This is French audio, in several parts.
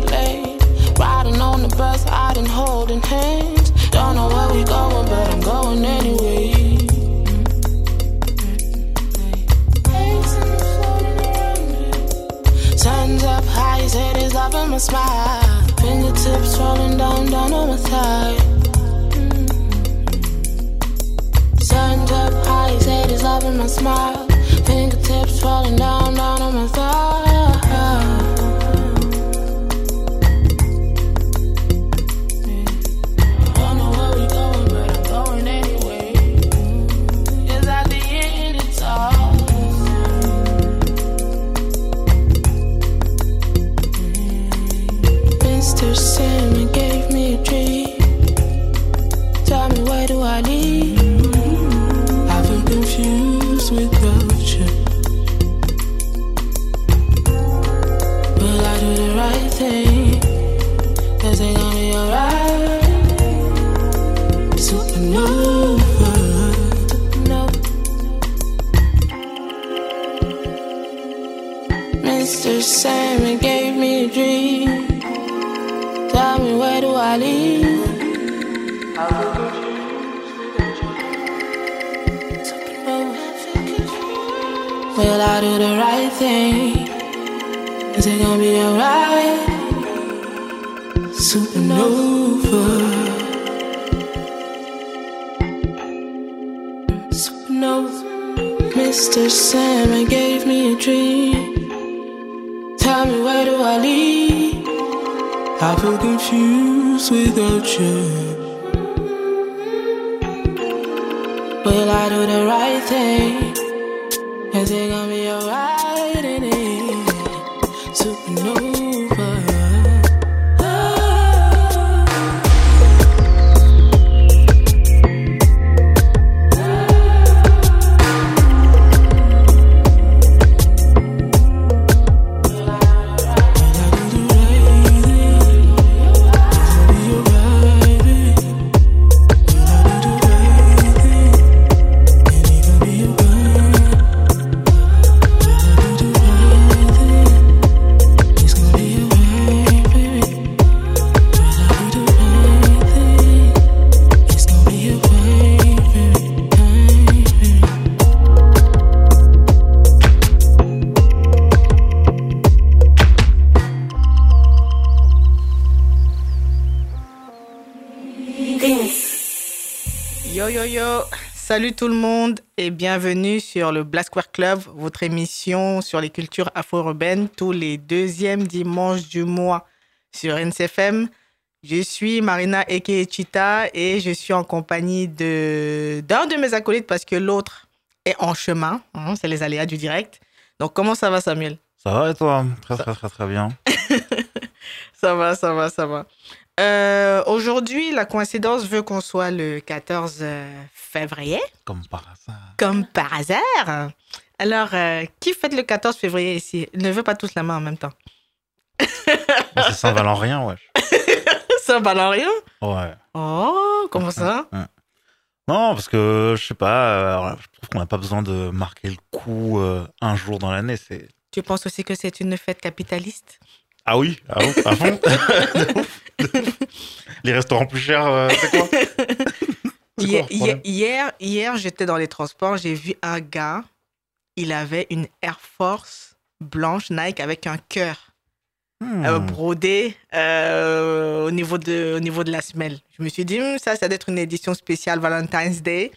get laid. Riding on the bus, riding, holding hands. Don't know where we going, but I'm going anyway. Sun's up high, his head is in my smile. Fingertips rolling down, down on my thigh. Sun's up high, his head is in my smile. Fingertips falling down, down on my thigh. Thing? Is it gonna be alright? Supernova. Supernova. Mr. Sandman gave me a dream. Tell me where do I lead? I feel confused without you. Will I do the right salut tout le monde et bienvenue sur le Black Square Club, votre émission sur les cultures afro-urbaines tous les deuxièmes dimanches du mois sur NCFM. Je suis Marina Ekechita et je suis en compagnie de d'un de mes acolytes parce que l'autre est en chemin. hein, c'est les aléas du direct. Donc comment ça va Samuel? Ça va et toi? Très très très très bien. Ça va, ça va, ça va. Euh, Aujourd'hui, la coïncidence veut qu'on soit le 14 février. Comme par hasard. Comme par hasard. Alors, euh, qui fête le 14 février ici? Ne veut pas tous la main en même temps. Bon, c'est Saint-Valentin, wesh. Ça balance rien Ouais. Oh, comment ça? Ouais. Non, parce que je sais pas, euh, je trouve qu'on n'a pas besoin de marquer le coup euh, un jour dans l'année. C'est Tu penses aussi que c'est une fête capitaliste? Ah oui, ah à fond. Les restaurants plus chers, euh, c'est quoi Hier, hier, hier, hier, j'étais dans les transports, j'ai vu un gars, il avait une Air Force blanche Nike avec un cœur Hmm. euh, brodé euh, au, niveau de, au niveau de la semelle. Je me suis dit, Hum, ça, ça doit être une édition spéciale Valentine's Day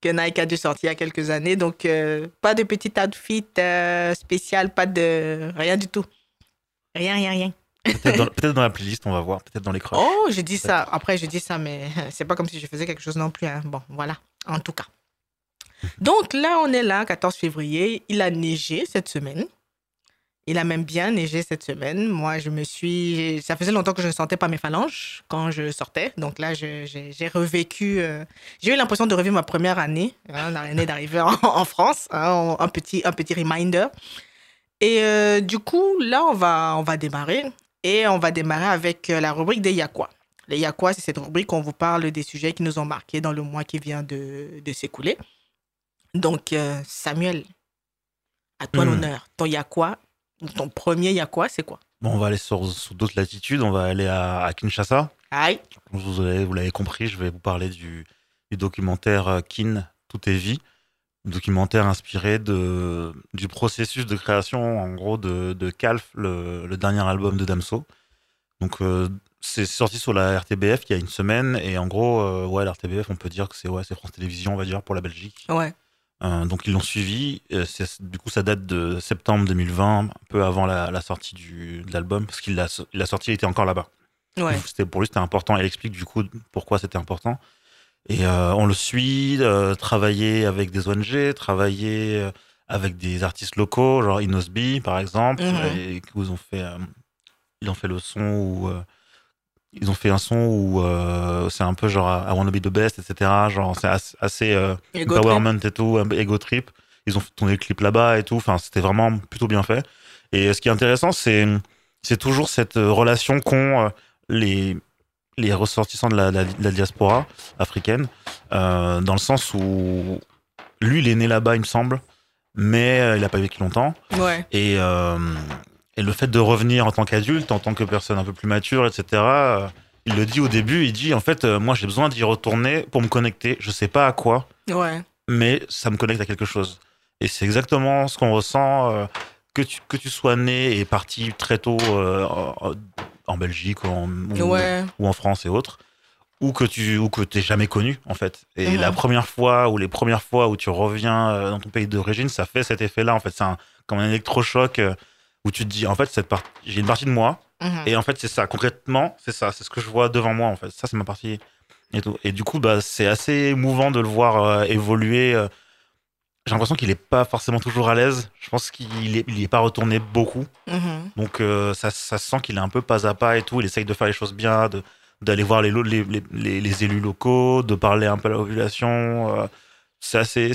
que Nike a dû sortir il y a quelques années. Donc, euh, pas de petit outfit euh, spécial, pas de... Rien du tout. Rien, rien, rien. Peut-être dans, peut-être dans la playlist, on va voir. Peut-être dans les crushs. Oh, je dis ça. Après, je dis ça, mais c'est pas comme si je faisais quelque chose non plus. hein. Bon, voilà. En tout cas. Donc là, on est là, 14 février. Il a neigé cette semaine. Il a même bien neigé cette semaine. Moi, je me suis. Ça faisait longtemps que je ne sentais pas mes phalanges quand je sortais. Donc là, je- j'ai j'ai revécu. euh, J'ai eu l'impression de revivre ma première année, hein, l'année d'arrivée en, en France. hein, un, petit, un petit reminder. Et euh, du coup, là, on va, on va démarrer. Et on va démarrer avec euh, la rubrique des Yakwa. Les Yakwa, c'est cette rubrique où on vous parle des sujets qui nous ont marqués dans le mois qui vient de, de s'écouler. Donc, euh, Samuel, à toi Hmm. l'honneur. Ton Yakwa, ton premier Yakwa, c'est quoi? Bon, on va aller sur, sur d'autres latitudes. On va aller à, à Kinshasa. Aïe. Vous avez- vous l'avez compris, je vais vous parler du, du documentaire Kin, Tout est vie. Documentaire inspiré de, du processus de création, en gros, de, de Calf, le, le dernier album de Damso. Donc, euh, c'est sorti sur la RTBF il y a une semaine. Et en gros, euh, ouais, la RTBF, on peut dire que c'est ouais, France Télévisions, on va dire, pour la Belgique. Ouais. Euh, donc, ils l'ont suivi. Du coup, ça date de septembre 2020, un peu avant la, la sortie du, de l'album, parce qu'il l'a sorti, il était encore là-bas. Ouais. C'était pour lui, c'était important. Elle explique du coup pourquoi c'était important. Et euh, on le suit, euh, travailler avec des ONG, travailler euh, avec des artistes locaux, genre Inosby par exemple, Mhm. et ils ont fait, ils ont fait le son où euh, ils ont fait un son où euh, c'est un peu genre I wanna be the best, etc. Genre c'est assez, assez euh, trip. empowerment et tout, ego trip. Ils ont tourné le clip là-bas et tout. Enfin, c'était vraiment plutôt bien fait. Et ce qui est intéressant, c'est c'est toujours cette relation qu'ont les les ressortissants de la, la- de la diaspora africaine, euh, dans le sens où lui, il est né là-bas, il me semble, mais euh, il n'a pas vécu longtemps. Ouais. Et, euh, et le fait de revenir en tant qu'adulte, en tant que personne un peu plus mature, etc., il le dit au début, il dit en fait, moi j'ai besoin d'y retourner pour me connecter. Je sais pas à quoi, Ouais. mais ça me connecte à quelque chose. Et c'est exactement ce qu'on ressent, euh, que, tu, que tu sois né et parti très tôt euh, en, Belgique ou en, ou- Ouais. ou en France et autres, ou que tu ou que t'es jamais connu en fait. Et Mhm. la première fois ou les premières fois où tu reviens euh, dans ton pays d'origine, ça fait cet effet-là en fait. C'est un, comme un électrochoc euh, où tu te dis en fait cette partie, j'ai une partie de moi Mhm. et en fait c'est ça concrètement, c'est ça, c'est ce que je vois devant moi en fait. Ça c'est ma partie et tout. Et du coup bah c'est assez émouvant de le voir euh, évoluer. euh. J'ai l'impression qu'il est pas forcément toujours à l'aise. Je pense qu'il est, il y est pas retourné beaucoup. Mhm. Donc euh, ça, ça se sent qu'il est un peu pas à pas et tout. Il essaye de faire les choses bien, d'aller voir les, lo- les, les, les- les élus locaux, de parler un peu à la population. euh, c'est assez.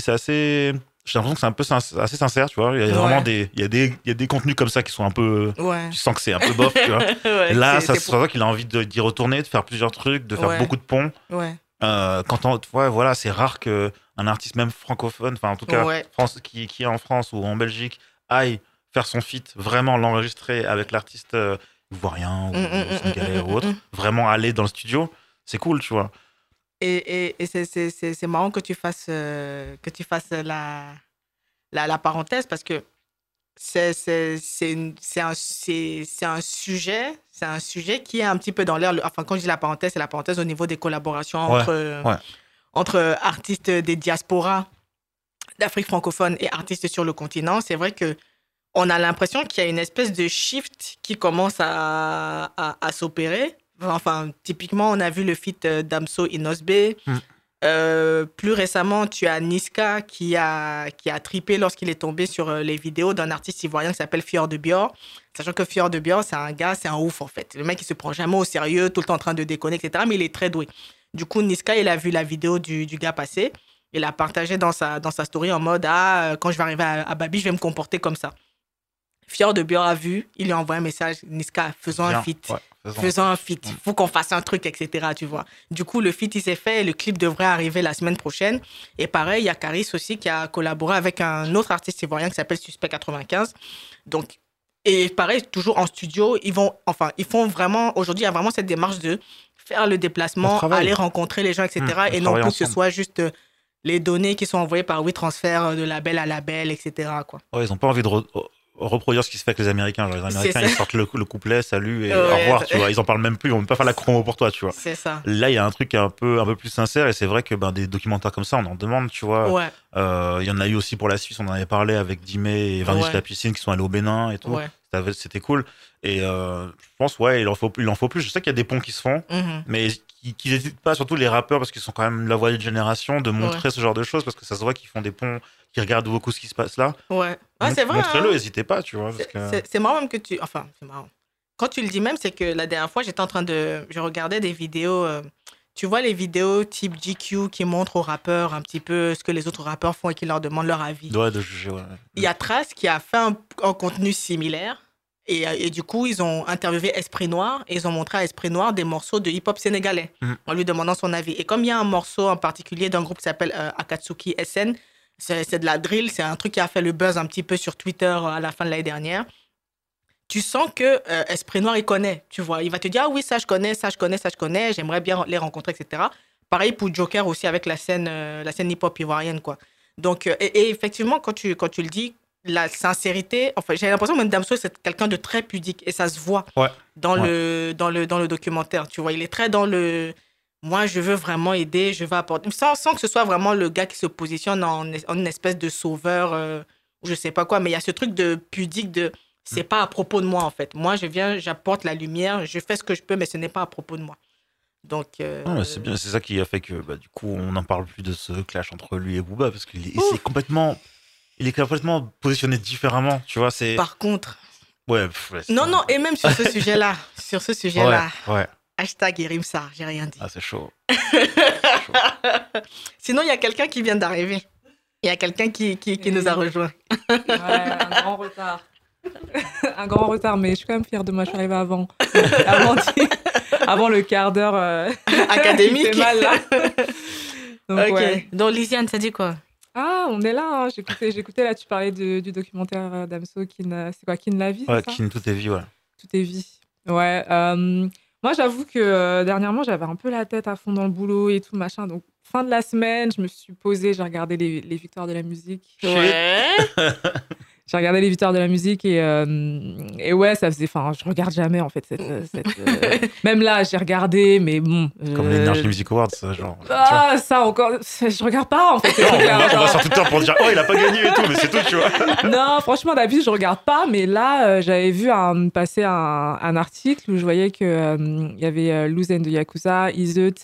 J'ai l'impression que c'est un peu sin- assez sincère, tu vois. Il y a Ouais. vraiment des, il y a des, il y a des contenus comme ça qui sont un peu. Ouais. Tu sens que c'est un peu bof, tu vois. Ouais, là, c'est- ça se voit qu'il a envie d'y retourner, de faire plusieurs trucs, de faire beaucoup de ponts. pour- Ouais. Euh, quand on, ouais, voilà, c'est rare que un artiste même francophone, enfin en tout cas Ouais. France, qui, qui est en France ou en Belgique, aille faire son feat, vraiment l'enregistrer avec l'artiste euh, ivoirien ou Mm, mm, mm, sénégalais mm, ou autre, mm, mm. vraiment aller dans le studio, c'est cool, tu vois. Et, et, et c'est- marrant que tu fasses, euh, que tu fasses la, la, la parenthèse parce que c'est un, un sujet c'est un sujet qui est un petit peu dans l'air. Enfin, quand je dis la parenthèse, c'est la parenthèse au niveau des collaborations Ouais, entre, ouais. entre artistes des diasporas d'Afrique francophone et artistes sur le continent. C'est vrai que on a l'impression qu'il y a une espèce de shift qui commence à, à, à s'opérer. Enfin, typiquement, on a vu le feat euh, Damso Inosbe. Mm. Euh, plus récemment, tu as Niska qui a, qui a tripé lorsqu'il est tombé sur euh, les vidéos d'un artiste ivoirien qui s'appelle Fior de Bior. Sachant que Fior de Bior, c'est un gars, c'est un ouf en fait. Le mec, il se prend jamais au sérieux, tout le temps en train de déconner, etc. Mais il est très doué. Du coup, Niska, il a vu la vidéo du, du gars passer. Il a partagé dans sa, dans sa story en mode Ah, euh, quand je vais arriver à, à Babi, je vais me comporter comme ça. Fior de Bior a vu, il lui a envoyé un message Niska, faisons un feat. ouais, faisons. Faisons un feat. Faut qu'on fasse un truc, etc. Tu vois. Du coup, le feat, il s'est fait le clip devrait arriver la semaine prochaine. Et pareil, il y a Caris aussi qui a collaboré avec un autre artiste ivoirien qui s'appelle Suspect 95. Donc, et pareil, toujours en studio, ils vont, enfin, ils font vraiment, aujourd'hui, il y a vraiment cette démarche de faire le déplacement, aller rencontrer les gens, etc. Mmh, et non plus que ce soit juste euh, les données qui sont envoyées par WeTransfer euh, de label à label, etc. Quoi. Ouais, ils ont pas envie de re- reproduire ce qui se fait avec les Américains. Genre, les Américains, ils sortent le, le couplet, salut et Ouais. au revoir, tu vois. Ils en parlent même plus, ils vont même pas faire la promo pour toi, tu vois. C'est ça. Là, il y a un truc un peu, un peu plus sincère et c'est vrai que ben, des documentaires comme ça, on en demande, tu vois. Ouais, Euh, Il y en a eu aussi pour la Suisse, on en avait parlé avec Dimé et Varnish Ouais. Qui sont allés au Bénin et tout. C'était cool. Et euh, je pense, ouais, il en faut, il en faut plus. Je sais qu'il y a des ponts qui se font, Mhm. mais qui qu'ils n'hésitent pas, surtout les rappeurs, parce qu'ils sont quand même la voix de génération, de montrer ce genre de choses, parce que ça se voit qu'ils font des ponts, qu'ils regardent beaucoup ce qui se passe là. Ouais. Ouais, Mont- c'est vrai. Montrez-le, hein. n'hésitez pas, tu vois. C'est- que- marrant même que tu. Enfin, c'est marrant. Quand tu le dis même, c'est que la dernière fois, j'étais en train de. Je regardais des vidéos. euh, Tu vois les vidéos type GQ qui montrent aux rappeurs un petit peu ce que les autres rappeurs font et qui leur demandent leur avis. Ouais, de juger, ouais. Il y a Trace qui a fait un, un contenu similaire. Et, euh, et du coup, ils ont interviewé Esprit Noir et ils ont montré à Esprit Noir des morceaux de hip-hop sénégalais Mhm. en lui demandant son avis. Et comme il y a un morceau en particulier d'un groupe qui s'appelle euh, Akatsuki SN, c'est de la drill, c'est un truc qui a fait le buzz un petit peu sur Twitter euh, à la fin de l'année dernière. tu sens que euh, Esprit Noir, il connaît, tu vois. Il va te dire, ah oui, ça je connais, ça je connais, ça je connais, j'aimerais bien les rencontrer, etc. Pareil pour Joker aussi avec la scène, euh, la scène hip-hop ivoirienne, quoi. Donc, et, et effectivement, quand tu, quand tu le dis, la sincérité, enfin, j'ai l'impression que même Damso, c'est quelqu'un de très pudique et ça se voit Ouais. dans, Ouais. le, dans, le, dans le documentaire, tu vois. Il est très dans le. Moi, je veux vraiment aider, je veux apporter. Sans, sans que ce soit vraiment le gars qui se positionne en, en une espèce de sauveur euh, ou je sais pas quoi, mais il y a ce truc de pudique de. C'est pas à propos de moi, en fait. Moi, je viens, j'apporte la lumière, je fais ce que je peux, mais ce n'est pas à propos de moi. Donc. euh, c'est bien, c'est ça qui a fait que bah, du coup on n'en parle plus de ce clash entre lui et Booba parce qu'il est, complètement, il est complètement positionné différemment, tu vois. C'est Par contre. ouais. pff, ouais, c'est- Non, non, et même sur ce sujet-là, sur ce sujet-là, Ouais, ouais. hashtag Irimsa, j'ai rien dit. Ah, c'est chaud. Sinon, il y a quelqu'un qui vient d'arriver. Il y a quelqu'un qui, qui, qui nous a rejoint. Ouais, un grand retard. un grand retard, mais je suis quand même fière de moi. Je suis arrivée avant. avant, avant le quart d'heure. euh, Académique. mal, là. Donc, ok. ouais. Donc, Lisiane, ça dit quoi? Ah, on est là. hein. J'écoutais, j'écoutais là, tu parlais de- du documentaire euh, d'Amso, Kin, euh, c'est quoi, Kin la vie Ouais, c'est ça Kin, tout est vie, ouais. Tout est vie. Ouais. euh, moi, j'avoue que euh, dernièrement, j'avais un peu la tête à fond dans le boulot et tout, machin. Donc, fin de la semaine, je me suis posée, j'ai regardé les, les victoires de la musique. Ouais. J'ai regardé les victoires de la musique et, euh, et ouais, ça faisait. Enfin, je regarde jamais en fait. Cette, euh, cette, euh, même là, j'ai regardé, mais bon. Comme euh, les Energy Music Awards, ça, genre. Ah, ça encore. Je regarde pas en fait. Non, on va, on genre. va sur Twitter pour dire oh il a pas gagné et tout, mais c'est tout, tu vois. non, franchement, d'habitude, je regarde pas, mais là, euh, j'avais vu un, passer un, un article où je voyais que euh, il y avait euh, Luzen de Yakuza, Izeut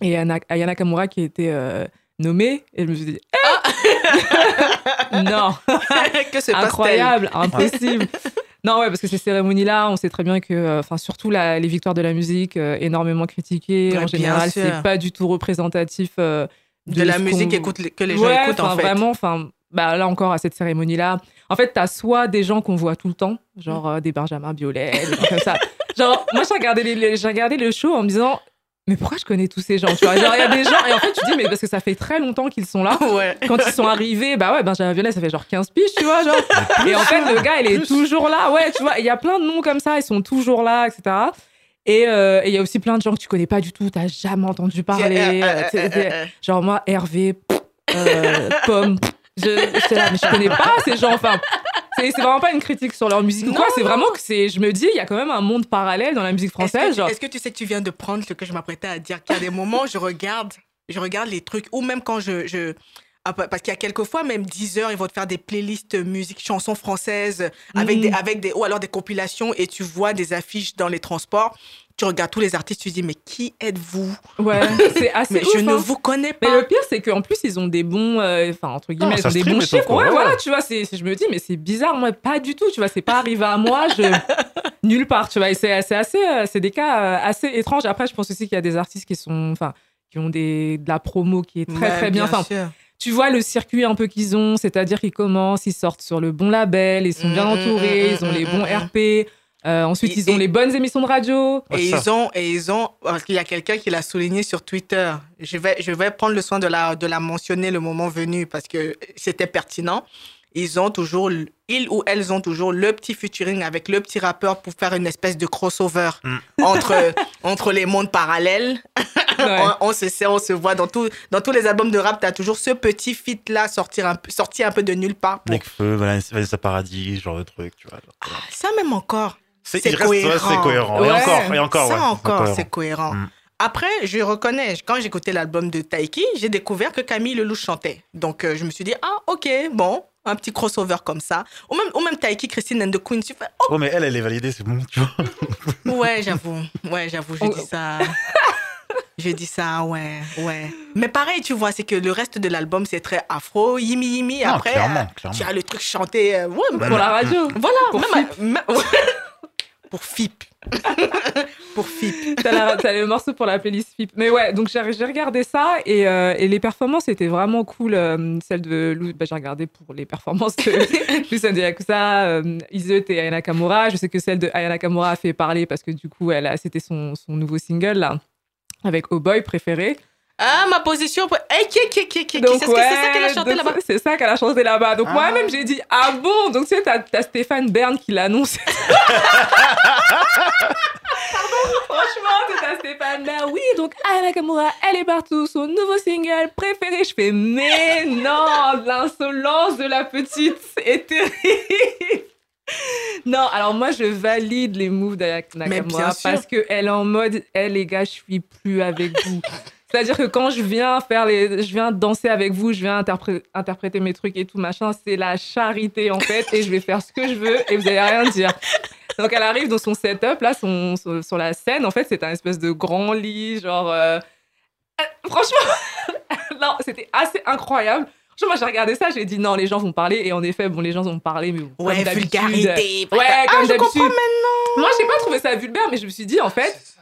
et Ana- Ayana Kamura qui étaient euh, nommés. Et je me suis dit, Eh non, que passe-t-il incroyable, impossible. Non, ouais, parce que ces cérémonies-là, on sait très bien que, euh, enfin, surtout la- les victoires de la musique, euh, énormément critiquées. Ouais, en général, c'est pas du tout représentatif euh, De la musique écoute, que les gens Ouais, écoutent, en fait. Vraiment, enfin, bah, là encore, à cette cérémonie-là, en fait, t'as soit des gens qu'on voit tout le temps, genre euh, des Benjamin Biolay, des gens comme ça. Genre, moi, j'ai regardé, les- les- j'ai regardé le show en me disant, mais pourquoi je connais tous ces gens Tu vois, genre, il y a des gens, et en fait, tu dis, mais parce que ça fait très longtemps qu'ils sont là. Ouais. Quand ils sont arrivés, bah ouais, Benjamin Biolay, ça fait genre 15 piges, tu vois, genre. Et en fait, le gars, il est toujours là. Ouais, tu vois, il y a plein de noms comme ça, ils sont toujours là, etc. Et euh, et il y a aussi plein de gens que tu connais pas du tout, t'as jamais entendu parler. Euh, euh, Genre moi, Hervé, pff, euh, Pomme, pff, je là, mais je connais pas ces gens. Enfin, c'est c'est vraiment pas une critique sur leur musique ou quoi. C'est vraiment que c'est, je me dis, il y a quand même un monde parallèle dans la musique Est-ce que, française. est-ce que tu sais que tu viens de prendre ce que je m'apprêtais à dire Qu'il y a des moments je regarde, je regarde les trucs, ou même quand je. je ah, pa- parce qu'il y a quelques fois, même 10 heures, ils vont te faire des playlists musique, chansons françaises, avec, Mhm. des, avec des, ou alors des compilations, et tu vois des affiches dans les transports. Tu regardes tous les artistes, tu te dis, mais qui êtes-vous? Ouais, c'est assez. Mais ouf, je ne hein. vous connais Mais pas. le pire, c'est qu'en plus, ils ont des bons, euh, enfin, entre guillemets, Ah, ils ça ont des bons chiffres. quoi. Ouais, Ouais. voilà, tu vois, je me dis, mais c'est bizarre, moi, pas du tout, tu vois, c'est pas arrivé à moi, je, nulle part, tu vois, et c'est, assez, euh, c'est des cas euh, assez étranges. Après, je pense aussi qu'il y a des artistes qui sont, enfin, qui ont des, de la promo qui est très, Ouais, très bien. Enfin, sûr. tu vois le circuit un peu qu'ils ont, c'est-à-dire qu'ils commencent, ils sortent sur le bon label, ils sont bien Mm, mm, entourés, mm, ils ont les bons. RP. Euh, ensuite, Et- ils ont et- les bonnes émissions de radio. Et ils ont, et ils ont, parce qu'il y a quelqu'un qui l'a souligné sur Twitter. Je vais, je vais prendre le soin de la, de la mentionner le moment venu parce que c'était pertinent. Ils ont toujours, ils ou elles ont toujours le petit featuring avec le petit rappeur pour faire une espèce de crossover Mm. entre, entre les mondes parallèles. Ouais. on, on se sait, on se voit dans, tout, dans tous les albums de rap, tu as toujours ce petit feat là sortir un, sorti un peu de nulle part. pour- Necfeu, Vanessa Vanessa Paradis, genre de truc, tu vois. genre. Ça même encore. C'est il reste- ouais, cohérent. c'est cohérent. Ouais. Et encore, et encore, ça ouais, encore, cohérent. c'est cohérent. Mm. Après, je reconnais, quand j'écoutais l'album de Taiki, j'ai découvert que Camille Lelouch chantait. Donc, euh, je me suis dit, ah, ok, bon, un petit crossover comme ça. Ou même, ou même Taiki, Christine and the Queen. Tu fais, Ouais, mais elle, elle est validée, c'est bon, tu vois. oh, ouais, j'avoue. Ouais, j'avoue, je Oh. dis ça. Je dis ça, ouais, ouais. Mais pareil, tu vois, c'est que le reste de l'album, c'est très afro, yimi yimi. Non, Après, clairement, euh, clairement. tu as le truc chanté. euh, ouais, bah, Pour la radio. voilà, Pour même, même- pour FIP. pour FIP. T'as la- le morceau pour la playlist FIP. Mais ouais, donc j'ai regardé ça et, euh, et les performances étaient vraiment cool. euh, celle de Lou, bah, j'ai regardé pour les performances de Lucien de Yakuza, euh, Izeut et Ayana Kamura. Je sais que celle de Ayana Kamura a fait parler parce que du coup, elle a- c'était son, son nouveau single là, avec Oh Boy préféré. Ah, ma position. pour- Eh, qui, qui, qui, qui, qui, Donc, c'est c'est ça qu'elle a ouais, chanté donc, là-bas? C'est ça qu'elle a chanté là-bas. Donc Ah. moi-même, j'ai dit, ah bon? Donc tu sais, t'as t'as Stéphane Bern qui l'annonce. Franchement, t'as Stéphane Bern. Oui, donc Ayana Nakamura, elle est partout. Son nouveau single préféré. Je fais, mais non, l'insolence de la petite est terrible. Non, alors moi je valide les moves Mais Nakamura parce qu'elle est en mode, elle les gars, je suis plus avec vous. C'est-à-dire que quand je viens faire les, je viens danser avec vous, je viens interpré- interpréter mes trucs et tout machin, c'est la charité en fait, et je vais faire ce que je veux et vous allez rien dire. Donc elle arrive dans son setup là, son, son- sur la scène, en fait c'est un espèce de grand lit, genre, euh, euh, franchement, non, c'était assez incroyable. Franchement, moi j'ai regardé ça, j'ai dit non, les gens vont parler, et en effet, bon, les gens vont parler, mais bon, Ouais, vulgarité. Ouais, ah, comme je d'habitude. comprends maintenant. Moi, j'ai pas trouvé ça vulgaire, mais je me suis dit, en fait,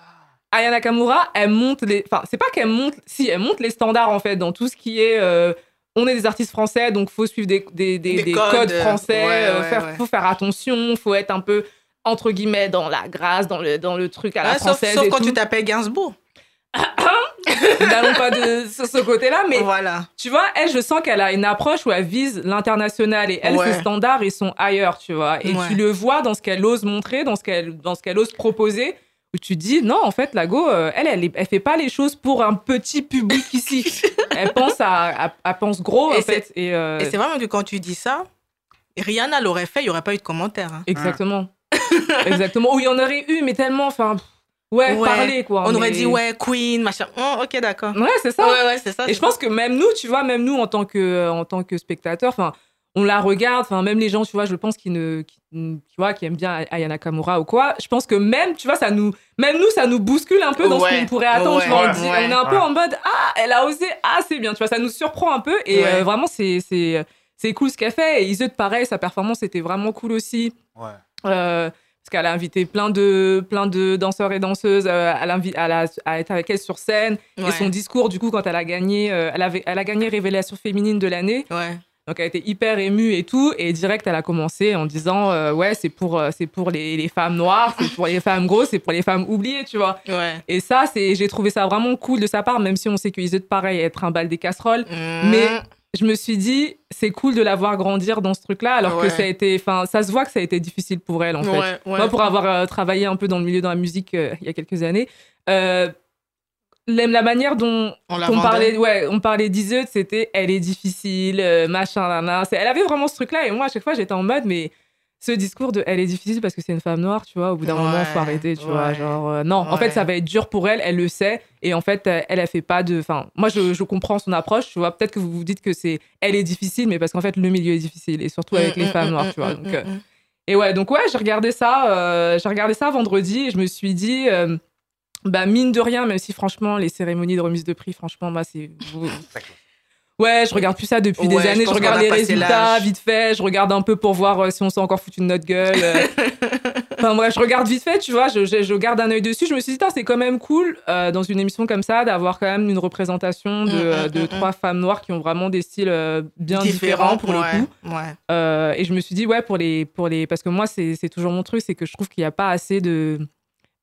Aya Nakamura, elle monte les. Enfin, c'est pas qu'elle monte. Si, elle monte les standards, en fait, dans tout ce qui est. euh, on est des artistes français, donc faut suivre des, des, des, Des des codes, codes, français. ouais, euh, ouais, faire, ouais. Faut faire attention, faut être un peu, entre guillemets, dans la grâce, dans le, dans le truc à la sauf française. sauf et quand tout. tu t'appelles Gainsbourg. N'allons pas de, ce côté-là, mais Voilà. tu vois, elle, je sens qu'elle a une approche où elle vise l'international et elle, ses standards, ils sont ailleurs, tu vois. Et tu le vois dans ce qu'elle ose montrer, dans ce qu'elle, dans ce qu'elle ose proposer, où tu dis, non, en fait, la Go, euh, elle, elle, elle fait pas les choses pour un petit public ici. elle pense à, à- elle pense gros, Et en fait. Et, euh, Et c'est vraiment que quand tu dis ça, Rihanna l'aurait fait, il n'y aurait pas eu de commentaires. hein. exactement. exactement. Où il y en aurait eu, mais tellement, enfin, ouais, Ouais. parler, quoi. On aurait dit, ouais, Queen, machin. Oh, ok, d'accord. Ouais, c'est ça. Ouais, ouais, c'est ça. Et je pense que même nous, tu vois, même nous en tant que, en tant que spectateurs, enfin, on la regarde, enfin, même les gens, tu vois, je pense qui ne, qui, tu vois, qui aiment bien Aya Nakamura ou quoi, je pense que même, tu vois, ça nous, même nous, ça nous bouscule un peu dans ce qu'on pourrait attendre. Ouais. tu vois, on, Ouais. dit- Ouais. on est un peu Ouais. en mode, ah, elle a osé, ah, c'est bien, tu vois, ça nous surprend un peu et Ouais. euh, vraiment, c'est, c'est, c'est cool ce qu'elle fait. Et Iseut, pareil, sa performance était vraiment cool aussi. Ouais. Euh, parce qu'elle a invité plein de, plein de danseurs et danseuses euh, à, à, la- à être avec elle sur scène. Ouais. Et son discours, du coup, quand elle a gagné, euh, elle, avait, elle a gagné Révélation féminine de l'année. Ouais. Donc, elle était hyper émue et tout. Et direct, elle a commencé en disant euh, Ouais, c'est pour, euh, c'est pour les, les femmes noires, c'est pour les femmes grosses, c'est pour les femmes oubliées, tu vois. Ouais. Et ça, c'est, j'ai trouvé ça vraiment cool de sa part, même si on sait qu'ils êtes pareil à être un bal des casseroles. Mais Mm. je me suis dit, c'est cool de la voir grandir dans ce truc-là, alors Ouais. que ça a été, enfin, ça se voit que ça a été difficile pour elle, en fait. Ouais. Moi, pour avoir euh, travaillé un peu dans le milieu de la musique il y a quelques années, euh, la, la manière dont on parlait, ouais, on parlait d'Iseut, c'était elle est difficile, euh, machin, nana. Elle avait vraiment ce truc-là, et moi, à chaque fois, j'étais en mode, mais ce discours de elle est difficile parce que c'est une femme noire, tu vois, au bout d'un Ouais, moment, faut arrêter, tu vois. Genre, euh, non, en fait, ça va être dur pour elle, elle le sait, et en fait, euh, elle, elle fait pas de. Enfin, moi, je, je comprends son approche, tu vois. Peut-être que vous vous dites que c'est elle est difficile, mais parce qu'en fait, le milieu est difficile, et surtout avec Mm, les mm, femmes mm, noires, mm, tu vois. mm, Donc, euh, mm, mm. et ouais, donc ouais, j'ai regardé ça, euh, j'ai regardé ça vendredi et je me suis dit, bah mine de rien, même si franchement les cérémonies de remise de prix, franchement, moi c'est, ouais, je regarde plus ça depuis Ouais, des années. Je, regarde les résultats vite fait, je regarde un peu pour voir euh, si on s'est encore foutu de notre gueule. euh. enfin bref, je regarde vite fait, tu vois, je, je, je garde un œil dessus. Je me suis dit, c'est quand même cool euh, dans une émission comme ça d'avoir quand même une représentation de, Mm, mm, de mm, trois femmes noires qui ont vraiment des styles bien différents pour ouais, le coup. Ouais. Et je me suis dit, ouais, pour les. Pour les parce que moi, c'est toujours mon truc, c'est que je trouve qu'il n'y a pas assez de.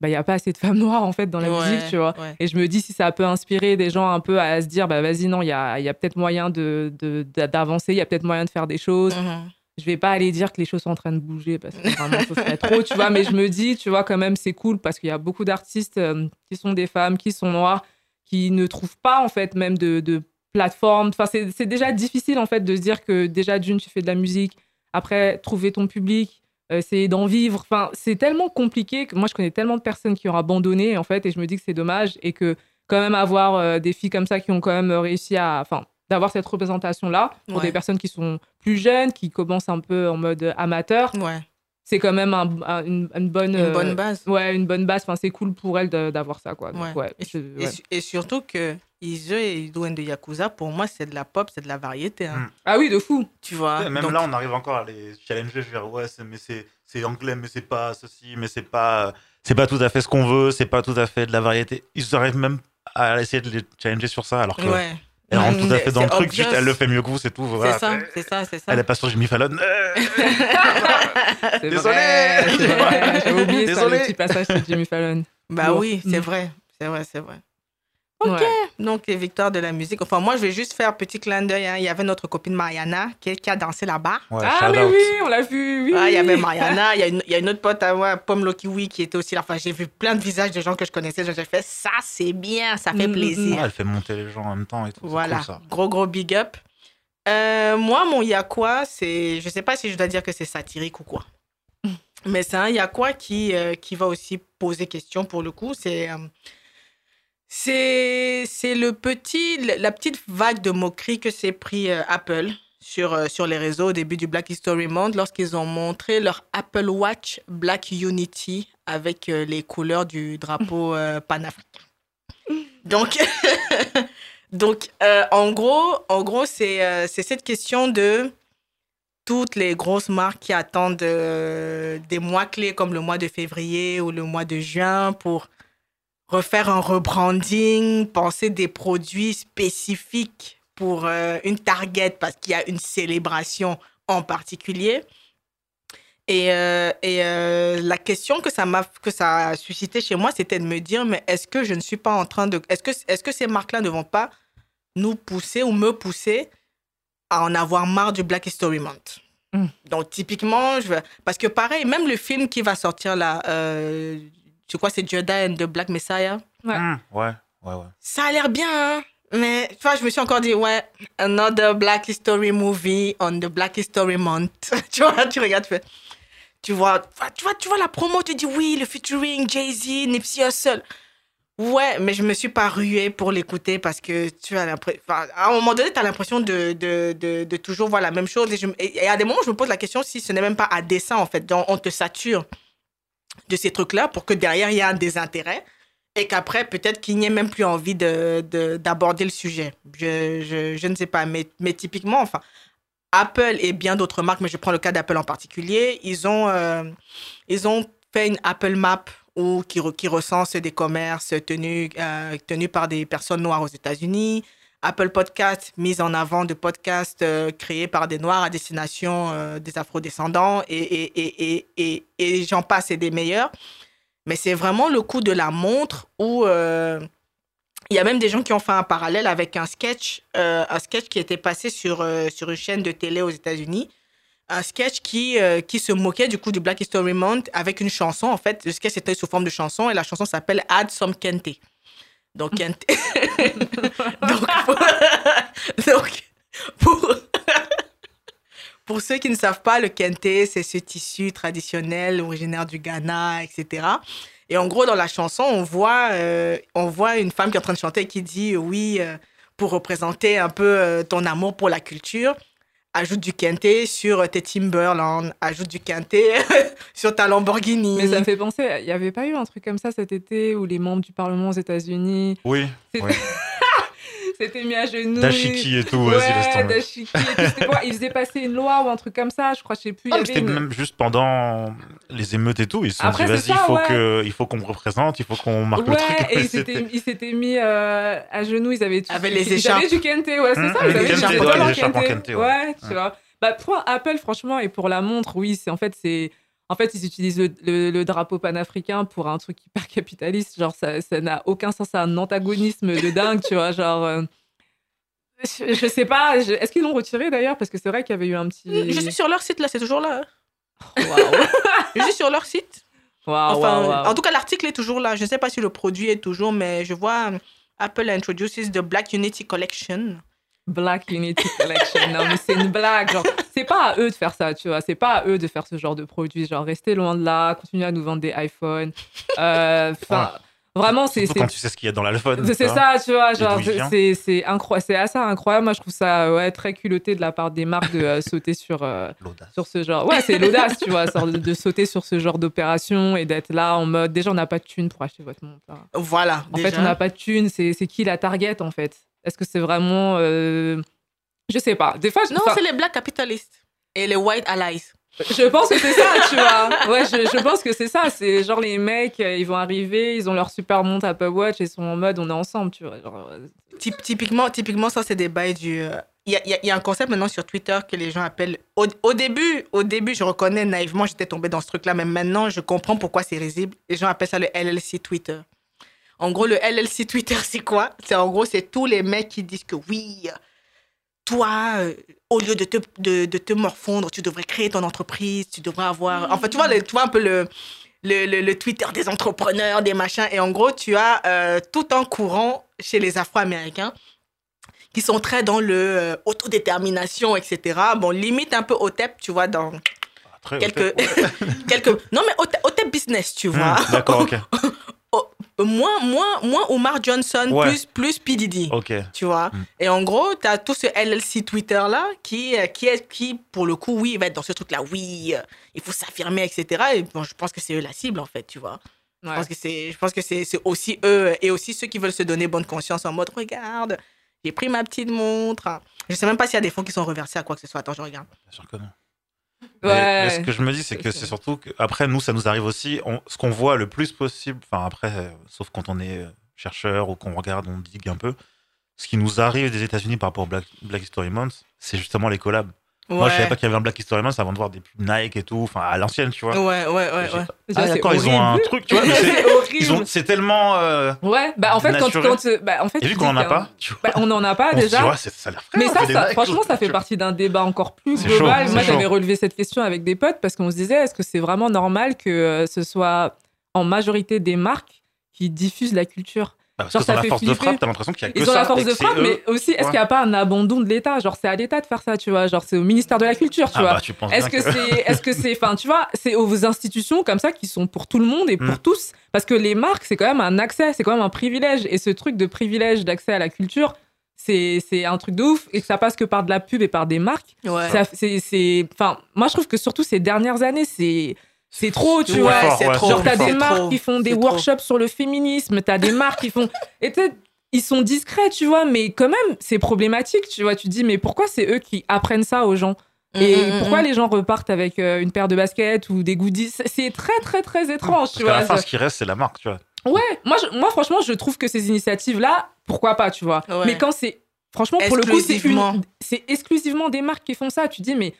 Bah, il y a pas assez de femmes noires, en fait, dans la Ouais, musique, tu vois. ouais. Et je me dis, si ça peut inspirer des gens un peu à se dire, bah, vas-y, non, il y a, y a peut-être moyen de- de- d'a- d'avancer, il y a peut-être moyen de faire des choses. Mhm. Je vais pas aller dire que les choses sont en train de bouger parce que vraiment, ce serait trop, tu vois. Mais je me dis, tu vois, quand même, c'est cool parce qu'il y a beaucoup d'artistes euh, qui sont des femmes, qui sont noires, qui ne trouvent pas, en fait, même de, de plateforme. Enfin, c'est c'est déjà difficile, en fait, de se dire que déjà, d'une, tu fais de la musique, après, trouver ton public, essayer d'en vivre. Enfin, c'est tellement compliqué que moi, je connais tellement de personnes qui ont abandonné, en fait, et je me dis que c'est dommage et que quand même avoir euh, des filles comme ça qui ont quand même réussi à. Enfin, d'avoir cette représentation-là pour Ouais. des personnes qui sont plus jeunes, qui commencent un peu en mode amateur, Ouais. c'est quand même un- un- une, une bonne. Une euh, bonne base. Ouais, une bonne base. Enfin, c'est cool pour elle de- d'avoir ça, quoi. Donc, Ouais. et surtout que Ize et Idouane de Yakuza, pour moi, c'est de la pop, c'est de la variété. hein. Mm. Ah oui, de fou. Tu vois. Même Donc, là, on arrive encore à les challenger. Je veux dire, ouais, c'est- mais c'est c'est anglais, mais c'est pas ceci, mais c'est pas c'est pas tout à fait ce qu'on veut, c'est pas tout à fait de la variété. Ils arrivent même à essayer de les challenger sur ça, alors que Ouais. elle rentre tout à fait dans le truc. Juste, elle le fait mieux que vous, c'est tout. voilà. C'est ça, c'est ça, c'est ça. Elle est pas sur Jimmy Fallon. Désolé. J'avais oublié ça, Désolé. le petit passage de Jimmy Fallon. Bah Lourd. oui, c'est Mm. vrai, c'est vrai, c'est vrai. Ok. Ouais. Donc, les victoires de la musique. Enfin, moi, je vais juste faire un petit clin d'œil. hein. Il y avait notre copine Mariana qui, qui a dansé là-bas. Ouais, ah, mais out. oui, on l'a vu. Oui, Ah, il y avait Mariana, il y, a une- il y a une autre pote à moi, Pomme Lokiwi, qui était aussi là. Enfin, j'ai vu plein de visages de gens que je connaissais. J'ai fait ça, c'est bien, ça fait Mm, mm, plaisir. Ouais, elle fait monter les gens en même temps et tout. Voilà, cool, ça. gros gros big up. Euh, moi, mon Yakwa, c'est, je sais pas si je dois dire que c'est satirique ou quoi, mais c'est un Yakwa qui euh, qui va aussi poser question pour le coup. C'est euh, c'est le petit la petite vague de moquerie que s'est pris euh, Apple sur euh, sur les réseaux au début du Black History Month lorsqu'ils ont montré leur Apple Watch Black Unity avec euh, les couleurs du drapeau panafricain. Donc Donc, en gros, en gros c'est cette question de toutes les grosses marques qui attendent des mois clés comme le mois de février ou le mois de juin pour refaire un rebranding, penser des produits spécifiques pour euh, une target parce qu'il y a une célébration en particulier. Et, euh, et euh, la question que ça m'a que ça a suscité chez moi, c'était de me dire mais est-ce que je ne suis pas en train de est-ce que est-ce que ces marques-là ne vont pas nous pousser ou me pousser à en avoir marre du Black History Month? Mm. Donc typiquement, je veux- parce que pareil, même le film qui va sortir là, tu crois c'est Jedi and the Black Messiah, Ouais. Hum, ouais, ouais, ouais. ça a l'air bien, hein? mais tu vois, je me suis encore dit ouais, another Black History movie on the Black History Month. tu vois, tu regardes, tu fais- tu vois, tu vois, tu vois la promo, tu dis oui, le featuring Jay-Z, Nipsey Hussle. Ouais, mais je me suis pas ruée pour l'écouter parce que tu as l'impression. enfin, À un moment donné, tu as l'impression de, de, de, de toujours voir la même chose. Et, je- et- et à des moments, je me pose la question si ce n'est même pas à dessein, en fait. Donc, on te sature de ces trucs-là pour que derrière, il y ait un désintérêt et qu'après, peut-être qu'il n'y ait même plus envie de- de- d'aborder le sujet. Je, je, ne sais pas. Mais, mais typiquement, enfin, Apple et bien d'autres marques, mais je prends le cas d'Apple en particulier, ils ont, euh, ils ont fait une Apple Map où, qui recense des commerces tenus, euh, tenus par des personnes noires aux États-Unis. Apple Podcast, mise en avant de podcasts euh, créés par des Noirs à destination euh, des Afrodescendants et, et, et, et, et, j'en passe et des meilleurs. Mais c'est vraiment le coup de la montre où euh, il y a même des gens qui ont fait un parallèle avec un sketch, un sketch qui était passé sur, sur une chaîne de télé aux États-Unis. Un sketch qui, qui se moquait du coup du Black History Month avec une chanson. En fait, le sketch était sous forme de chanson et la chanson s'appelle Add Some Kente. Donc, donc, pour, donc, pour, pour ceux qui ne savent pas, le Kente, c'est ce tissu traditionnel originaire du Ghana, etc. Et en gros, dans la chanson, on voit, euh, on voit une femme qui est en train de chanter qui dit euh, oui, euh, pour représenter un peu ton amour pour la culture, ajoute du Kente sur tes Timberland, ajoute du Kente sur ta Lamborghini. Mais ça me fait penser, il n'y avait pas eu un truc comme ça cet été où les membres du Parlement aux États-Unis Oui, C'est- oui. s'étaient mis à genoux Dashiki et tout, vas-y, laisse Ouais, tomber. Dashiki et tout. Quoi? Ils faisaient passer une loi ou un truc comme ça, je crois, je sais plus. Ah, C'était une- même juste pendant les émeutes et tout. Ils se sont Après, dit, vas-y, il ça, faut ouais. que- il faut qu'on me représente, il faut qu'on marque le truc. et Ouais, ils s'étaient, ils mis euh, à genoux, ils avaient, Avec les ils écharpes. avaient du kente, ouais, c'est Hum, ça, ils avaient en kente, ouais. ouais, tu vois. Bah, pour Apple, franchement, et pour la montre, oui, c'est en fait, c'est. En fait, ils utilisent le, le- le drapeau panafricain pour un truc hyper capitaliste. Genre, ça ça n'a aucun sens, c'est un antagonisme de dingue, tu vois. Genre, euh, je, je sais pas, je- est-ce qu'ils l'ont retiré d'ailleurs? Parce que c'est vrai qu'il y avait eu un petit. Je suis sur leur site là, c'est toujours là. Waouh, Je suis sur leur site. waouh, Enfin, en tout cas, l'article est toujours là. Je ne sais pas si le produit est toujours, mais je vois euh, Apple introduces the Black Unity Collection. Black Unity Collection. Non, mais c'est une blague. Genre, c'est pas à eux de faire ça, tu vois. C'est pas à eux de faire ce genre de produit. Genre, restez loin de là, continuez à nous vendre des iPhones. Euh, Enfin, vraiment, c'est. Quand tu sais ce qu'il y a dans l'iPhone. c'est ça, tu vois, genre, c'est c'est incroyable, c'est assez incroyable. Moi, je trouve ça ouais, très culotté de la part des marques de euh, sauter sur, euh, L'audace. sur ce genre. Ouais, c'est l'audace, tu vois, sorte de, de sauter sur ce genre d'opération et d'être là en mode. Déjà, on n'a pas de thunes pour acheter votre montre. là. Voilà. En déjà. fait, on n'a pas de thunes. C'est c'est qui la target, en fait? Est-ce que c'est vraiment. euh, Je sais pas. Des fois, je, Non, enfin, c'est les Black capitalistes et les White Allies. je pense que c'est ça, tu vois. Ouais, je, je pense que c'est ça. C'est genre les mecs, euh, ils vont arriver, ils ont leur super montre Apple Watch et ils sont en mode on est ensemble, tu vois. Genre, euh, Typ- typiquement, typiquement, ça, c'est des bails du. Il y, y y a un concept maintenant sur Twitter que les gens appellent. Au, au début, au début, je reconnais naïvement, j'étais tombée dans ce truc-là, mais maintenant, je comprends pourquoi c'est risible. Les gens appellent ça le LLC Twitter. En gros, le LLC Twitter, c'est quoi? C'est en gros, c'est tous les mecs qui disent que oui, toi, euh, au lieu de te, de, de te morfondre, tu devrais créer ton entreprise, tu devrais avoir. Enfin, tu vois, le- tu vois un peu le, le, le- le Twitter des entrepreneurs, des machins. Et en gros, tu as euh, tout un courant chez les Afro-Américains qui sont très dans le euh, autodétermination, etc. Bon, limite un peu au TEP, tu vois, dans Ah, Très quelques. quelques... Non, mais au TEP, au TEP business, tu vois. Hmm, D'accord, ok. moins, moins, moins Omar Johnson, Ouais. plus, plus P. Diddy. Ok. Tu vois? Mm. Et en gros, tu as tout ce LLC Twitter-là qui, euh, qui, est, qui, pour le coup, oui, va être dans ce truc-là. Oui, euh, il faut s'affirmer, etc. Et bon, je pense que c'est eux la cible, en fait, tu vois? Je Ouais. pense que c'est, je pense que c'est, c'est aussi eux et aussi ceux qui veulent se donner bonne conscience en mode regarde, j'ai pris ma petite montre. Je sais même pas s'il y a des fonds qui sont reversés à quoi que ce soit. Attends, je regarde. Bien sûr que non. Mais- Ouais. mais ce que je me dis, c'est que c'est surtout que après nous, ça nous arrive aussi. on- ce qu'on voit le plus possible, enfin après, euh, sauf quand on est euh, chercheur ou qu'on regarde, on digue un peu. Ce qui nous arrive des États-Unis par rapport au Black, Black History Month, c'est justement les collabs. Moi, je savais pas qu'il y avait un Black History Month avant de voir des pubs Nike et tout, enfin à l'ancienne, tu vois. Ouais, ouais, ouais, ouais. Déjà, Ah c'est d'accord, ils ont un truc, tu vois. c'est- c'est horrible. ils ont, c'est tellement. euh, Ouais, bah en fait, quand, Naturel. quand euh, bah, en fait, Et vu qu'on en a pas, tu vois. bah, on en a pas on se dit, déjà. ouais, ça a l'air frais, Mais ça, franchement, ça fait vois. partie d'un débat encore plus global. chaud, Moi, j'avais relevé cette question avec des potes parce qu'on se disait, est-ce que c'est vraiment normal que euh, ce soit en majorité des marques qui diffusent la culture? Parce genre, que dans la force de frappe, t'as l'impression qu'il y a que Ils ont ça. la force et de frappe, eux. mais aussi, est-ce Ouais. qu'il n'y a pas un abandon de l'État? Genre, c'est à l'État de faire ça, tu vois. Genre, c'est au ministère de la Culture, tu Ah vois. bah, Est-ce que c'est, est-ce que c'est, enfin, tu vois, c'est aux institutions comme ça qui sont pour tout le monde et pour Mm. tous, parce que les marques, c'est quand même un accès, c'est quand même un privilège, et ce truc de privilège d'accès à la culture, c'est, c'est un truc de ouf, et que ça passe que par de la pub et par des marques. Ouais. Ça, c'est, c'est, enfin, moi je trouve que surtout ces dernières années, c'est, c'est trop, tu Ouais, vois. fort, c'est ouais, trop. Genre, t'as des marques trop. qui font des trop. workshops sur le féminisme, t'as des marques qui font. Et ils sont discrets, tu vois, mais quand même, c'est problématique, tu vois. Tu te dis, mais pourquoi c'est eux qui apprennent ça aux gens? Et Mm, mm, pourquoi mm. les gens repartent avec euh, une paire de baskets ou des goodies? C'est- très, très, très étrange, Parce tu vois. la fin, ce qui reste, c'est la marque, tu vois. Ouais, moi, je- moi, franchement, je trouve que ces initiatives-là, pourquoi pas, tu vois? Ouais. Mais quand c'est. Franchement, pour le coup, c'est Exclusivement. une- c'est exclusivement des marques qui font ça. Tu te dis, mais.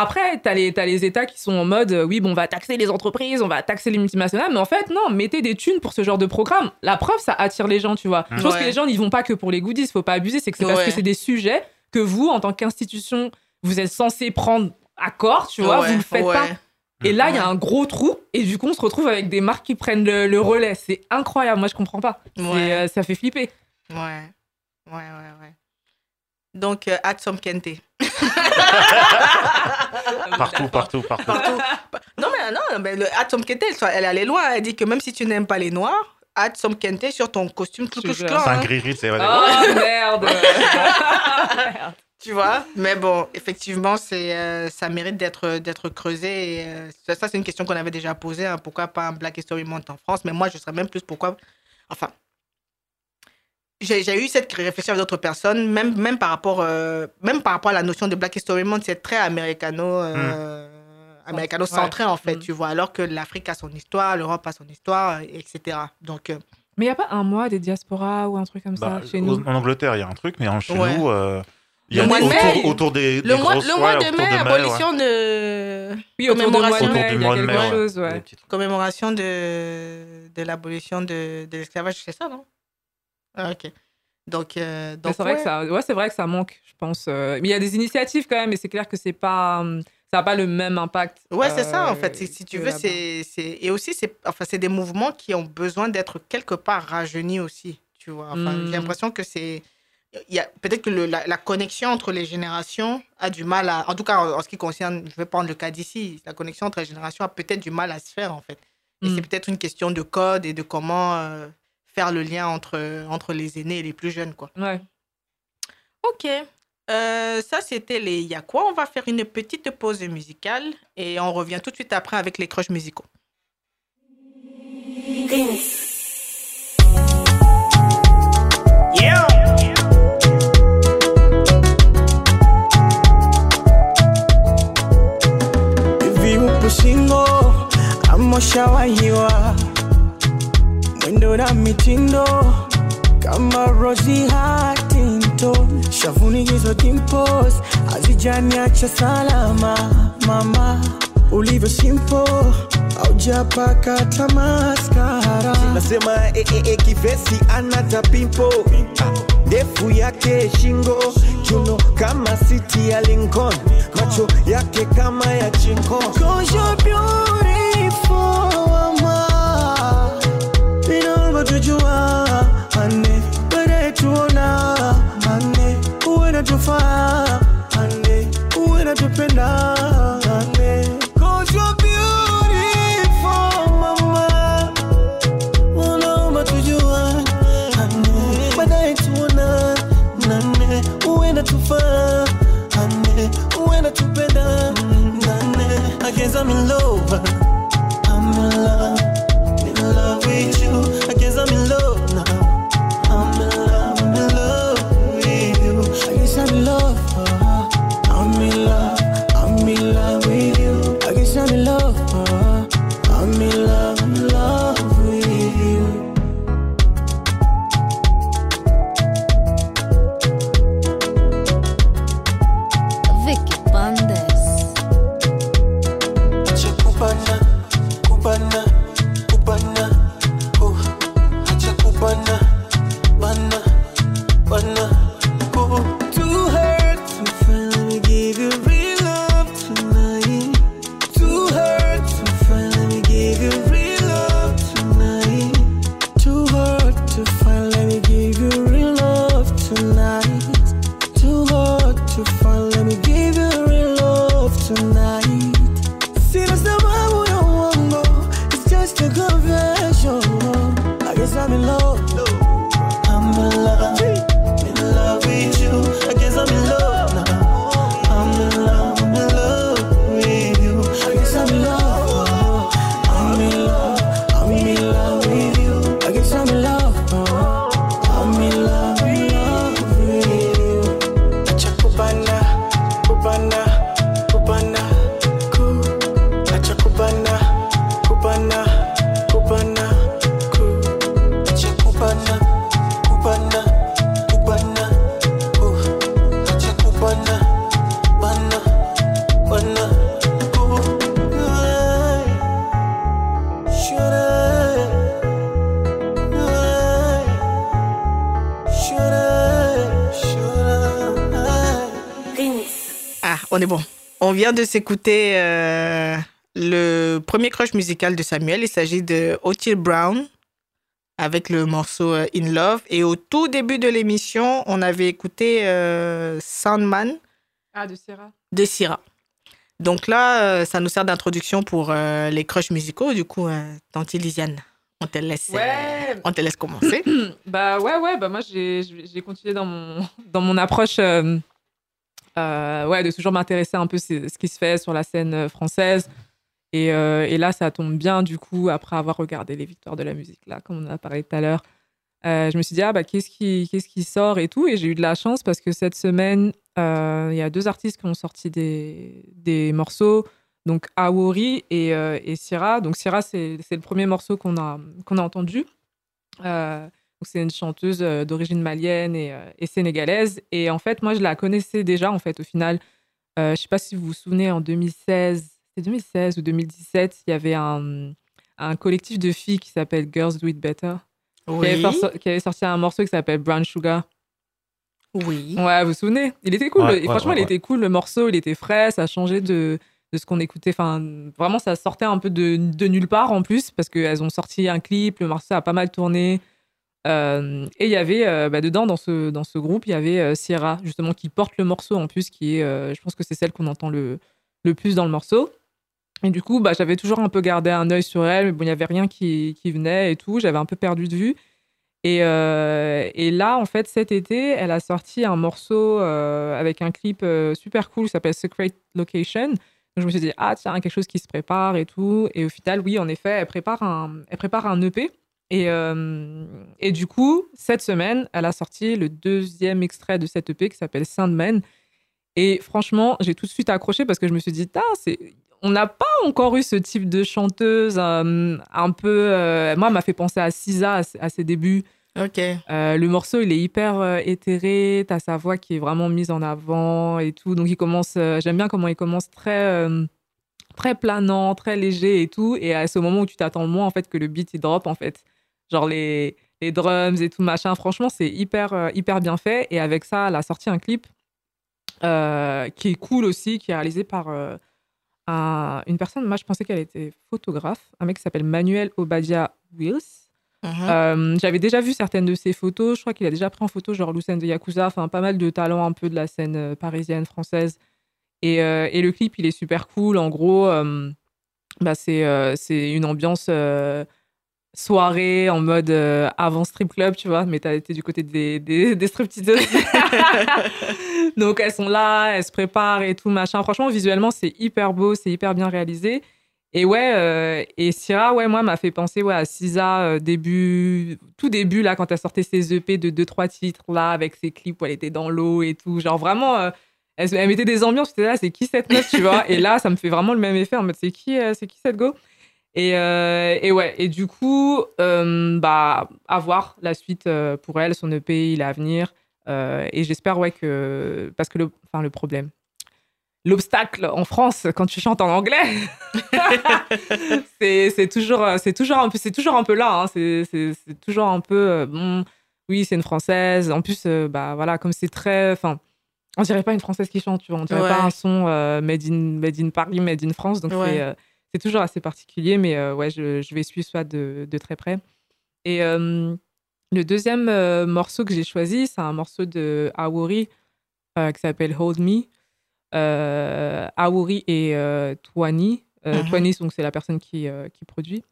Après, t'as les, t'as les États qui sont en mode, euh, oui, bon, on va taxer les entreprises, on va taxer les multinationales, mais en fait, non, mettez des thunes pour ce genre de programme. La preuve, ça attire les gens, tu vois. Je pense Ouais. que les gens n'y vont pas que pour les goodies, faut pas abuser, c'est que c'est parce que c'est des sujets que vous, en tant qu'institution, vous êtes censé prendre à corps, tu vois, Ouais, vous le faites pas. Et là, il y a un gros trou, et du coup, on se retrouve avec des marques qui prennent le, le relais. C'est incroyable, moi, je comprends pas. Euh, ça fait flipper. Ouais, ouais, ouais, ouais. Donc, euh, Adsom Kente. Partout, partout, partout. Partout. non, mais non, mais le Adsom Kente, elle, elle est allée loin. Elle dit que même si tu n'aimes pas les noirs, Adsom Kente sur ton costume tout. C'est un hein, gris c'est vrai. Oh merde tu vois Mais bon, effectivement, c'est, euh, ça mérite d'être, d'être creusé. Et, euh, ça, ça, c'est une question qu'on avait déjà posée. hein, pourquoi pas un Black History Month en France? Mais moi, je serais même plus pourquoi. Enfin. J'ai, eu cette réflexion avec d'autres personnes, même, même, par rapport, euh, même par rapport à la notion de Black History Month, c'est très américano, euh, américano-centré en fait, Mm. tu vois, alors que l'Afrique a son histoire, l'Europe a son histoire, etc. Donc, euh, Mais il n'y a pas un mois des diasporas ou un truc comme Bah, ça chez au- nous En Angleterre, il y a un truc, mais en- chez Ouais. nous, euh, il y a Le mois de autour, mai. autour des, le, des mois, grosses- le mois ouais, de mai, abolition de. Oui, de Commémoration. mai, Autour du il y a mois de quelque mai, chose, ouais. Commémoration de, de l'abolition de, de l'esclavage, c'est ça, non? Ah, Ok. Donc, euh, donc c'est vrai ouais. que ça, ouais, vrai que ça manque, je pense. euh, Mais il y a des initiatives quand même, mais c'est clair que c'est pas, ça n'a pas le même impact. Ouais, c'est ça, en euh, fait. Si, si tu veux, c'est. Et aussi, c'est... Enfin, des mouvements qui ont besoin d'être quelque part rajeunis aussi, tu vois. Enfin, Mm. J'ai l'impression que c'est... Peut-être que le- la, la connexion entre les générations a du mal à... En tout cas, en, en ce qui concerne... Je vais prendre le cas d'ici. La connexion entre les générations a peut-être du mal à se faire, en fait. Et Mm. c'est peut-être une question de code et de comment euh, faire le lien entre, entre les aînés et les plus jeunes, quoi. Ouais. Ok. Euh, ça, c'était les Y'a quoi On va faire une petite pause musicale et on revient tout de suite après avec les crushs musicaux. Yeah. Hivi upo singo ama ushawahiwa mwendo na mitindo kama Rosie Huntington, shavuni hizo dimples hazijaniacha salama mama, ulivyo simple aujapaka tamaskara. Nasema eh, eh, eh, kivesi anata pimpo ndefu yake shingo chuno kama siti ya Lincoln. Macho yake kama ya chinko Cause you're beautiful. Tujua, ane. bere tuona, ane. Uwe natufaa, ane. Uwe natupenda, ane. Cause beautiful, mama. Tujua, ane. Tuona. Uwe natufaa, ane. Uwe natupenda, nane. I guess I'm in love. I'm in love. Vient de s'écouter euh, le premier crush musical de Samuel. Il s'agit de Otile Brown avec le morceau euh, In Love. Et au tout début de l'émission, on avait écouté euh, Soundman Ah, de Sierra. de Syrah. Donc là, euh, ça nous sert d'introduction pour euh, les crushs musicaux. Du coup, Tante Lisiane, on te laisse, Ouais. on te laisse commencer. Bah ouais, ouais, bah moi j'ai continué dans mon, dans mon approche ouais, de toujours m'intéresser un peu ce qui se fait sur la scène euh, française. Et, euh, et là, ça tombe bien, du coup, après avoir regardé les victoires de la musique, là, comme on en a parlé tout à l'heure. Euh, je me suis dit, ah bah, qu'est-ce qui, qu'est-ce qui sort et tout. Et j'ai eu de la chance parce que cette semaine, euh, il y a deux artistes qui ont sorti des, des morceaux, donc Aori et, euh, et Syrah. Donc Syrah, c'est le premier morceau qu'on a, qu'on a entendu. Euh, c'est une chanteuse euh, d'origine malienne et, euh, et sénégalaise. Et en fait, moi, je la connaissais déjà, en fait, au final. Euh, je sais pas si vous vous souvenez, en 2016, c'est 2016 ou 2017, il y avait un, un collectif de filles qui s'appelle Girls Do It Better, qui, avait Oui, qui avait sorti un morceau qui s'appelle Brown Sugar. oui. Ouais, vous vous souvenez? Il était cool. Ouais, Et ouais, franchement, ouais, il était cool. Le morceau, il était frais. Ça changeait de, de ce qu'on écoutait. Enfin, vraiment, ça sortait un peu de, de nulle part en plus parce qu'elles ont sorti un clip. Le morceau a pas mal tourné. Euh, et il y avait euh, bah, dedans, dans ce, dans ce groupe, il y avait euh, Sierra, justement, qui porte le morceau en plus, qui est, euh, je pense que c'est celle qu'on entend le, le plus dans le morceau. Et du coup, bah, j'avais toujours un peu gardé un œil sur elle, mais bon, il n'y avait rien qui, qui venait et tout. J'avais un peu perdu de vue. Et, et là, en fait, cet été, elle a sorti un morceau avec un clip super cool qui s'appelle Secret Location. Je me suis dit, ah, tiens, quelque chose qui se prépare et tout. Et au final, oui, en effet, elle prépare un, elle prépare un EP. Et, euh, et du coup, cette semaine, elle a sorti le deuxième extrait de cet EP qui s'appelle Sandman. Et franchement, j'ai tout de suite accroché parce que je me suis dit, c'est... on n'a pas encore eu ce type de chanteuse euh, un peu. euh, Moi, elle m'a fait penser à Sisa à, à ses débuts. Ok. Euh, le morceau, il est hyper éthéré. T'as sa voix qui est vraiment mise en avant et tout. Donc, il commence. J'aime bien comment il commence très. très planant, très léger et tout. Et à ce moment où tu t'attends moins, en fait, que le beat, il drop, en fait. Genre les, les drums et tout, machin. Franchement, c'est hyper, euh, hyper bien fait. Et avec ça, elle a sorti un clip euh, qui est cool aussi, qui est réalisé par euh, un- une personne. Moi, je pensais qu'elle était photographe. Un mec qui s'appelle Manuel Obadia Wills. Mhm. Euh, J'avais déjà vu certaines de ses photos. Je crois qu'il a déjà pris en photo genre Lucène de Yakuza, enfin pas mal de talents un peu de la scène parisienne, française. Et, et le clip, il est super cool. En gros, bah, c'est c'est une ambiance soirée en mode euh, avant strip club, tu vois. Mais t'as été du côté des, des, des stripteaseuses. Donc elles sont là, elles se préparent et tout, machin. Franchement, visuellement, c'est hyper beau, c'est hyper bien réalisé. Et ouais, euh, et Syrah, ouais, moi, m'a fait penser ouais, à Sisa, euh, début, tout début, là, quand elle sortait ses EP de 2-3 titres, là, avec ses clips où elle était dans l'eau et tout. Genre, vraiment, elle, elle mettait des ambiances, j'étais là, c'est qui cette meuf, tu vois? Et là, ça me fait vraiment le même effet, en mode, c'est qui, c'est qui cette go? Et, euh, et ouais, et du coup, euh, bah, à voir la suite euh, pour elle, son EP, il est à venir. Euh, et j'espère, ouais, que. Parce que le, enfin, le problème. L'obstacle en France, quand tu chantes en anglais, c'est toujours, c'est toujours, un peu- c'est toujours un peu là. hein. C'est toujours un peu. bon, oui, c'est une française. En plus, bah, voilà, comme c'est très. Enfin, on dirait pas une française qui chante, tu vois. On dirait Ouais. pas un son made, in, made in Paris, made in France. Donc, Ouais. c'est. C'est toujours assez particulier, mais euh, ouais, je, je vais suivre ça de, de très près. Et euh, le deuxième euh, morceau que j'ai choisi, c'est un morceau de Awori qui s'appelle Hold Me. Euh, Awori et Twani. Mhm. Twani, donc c'est la personne qui, qui produit.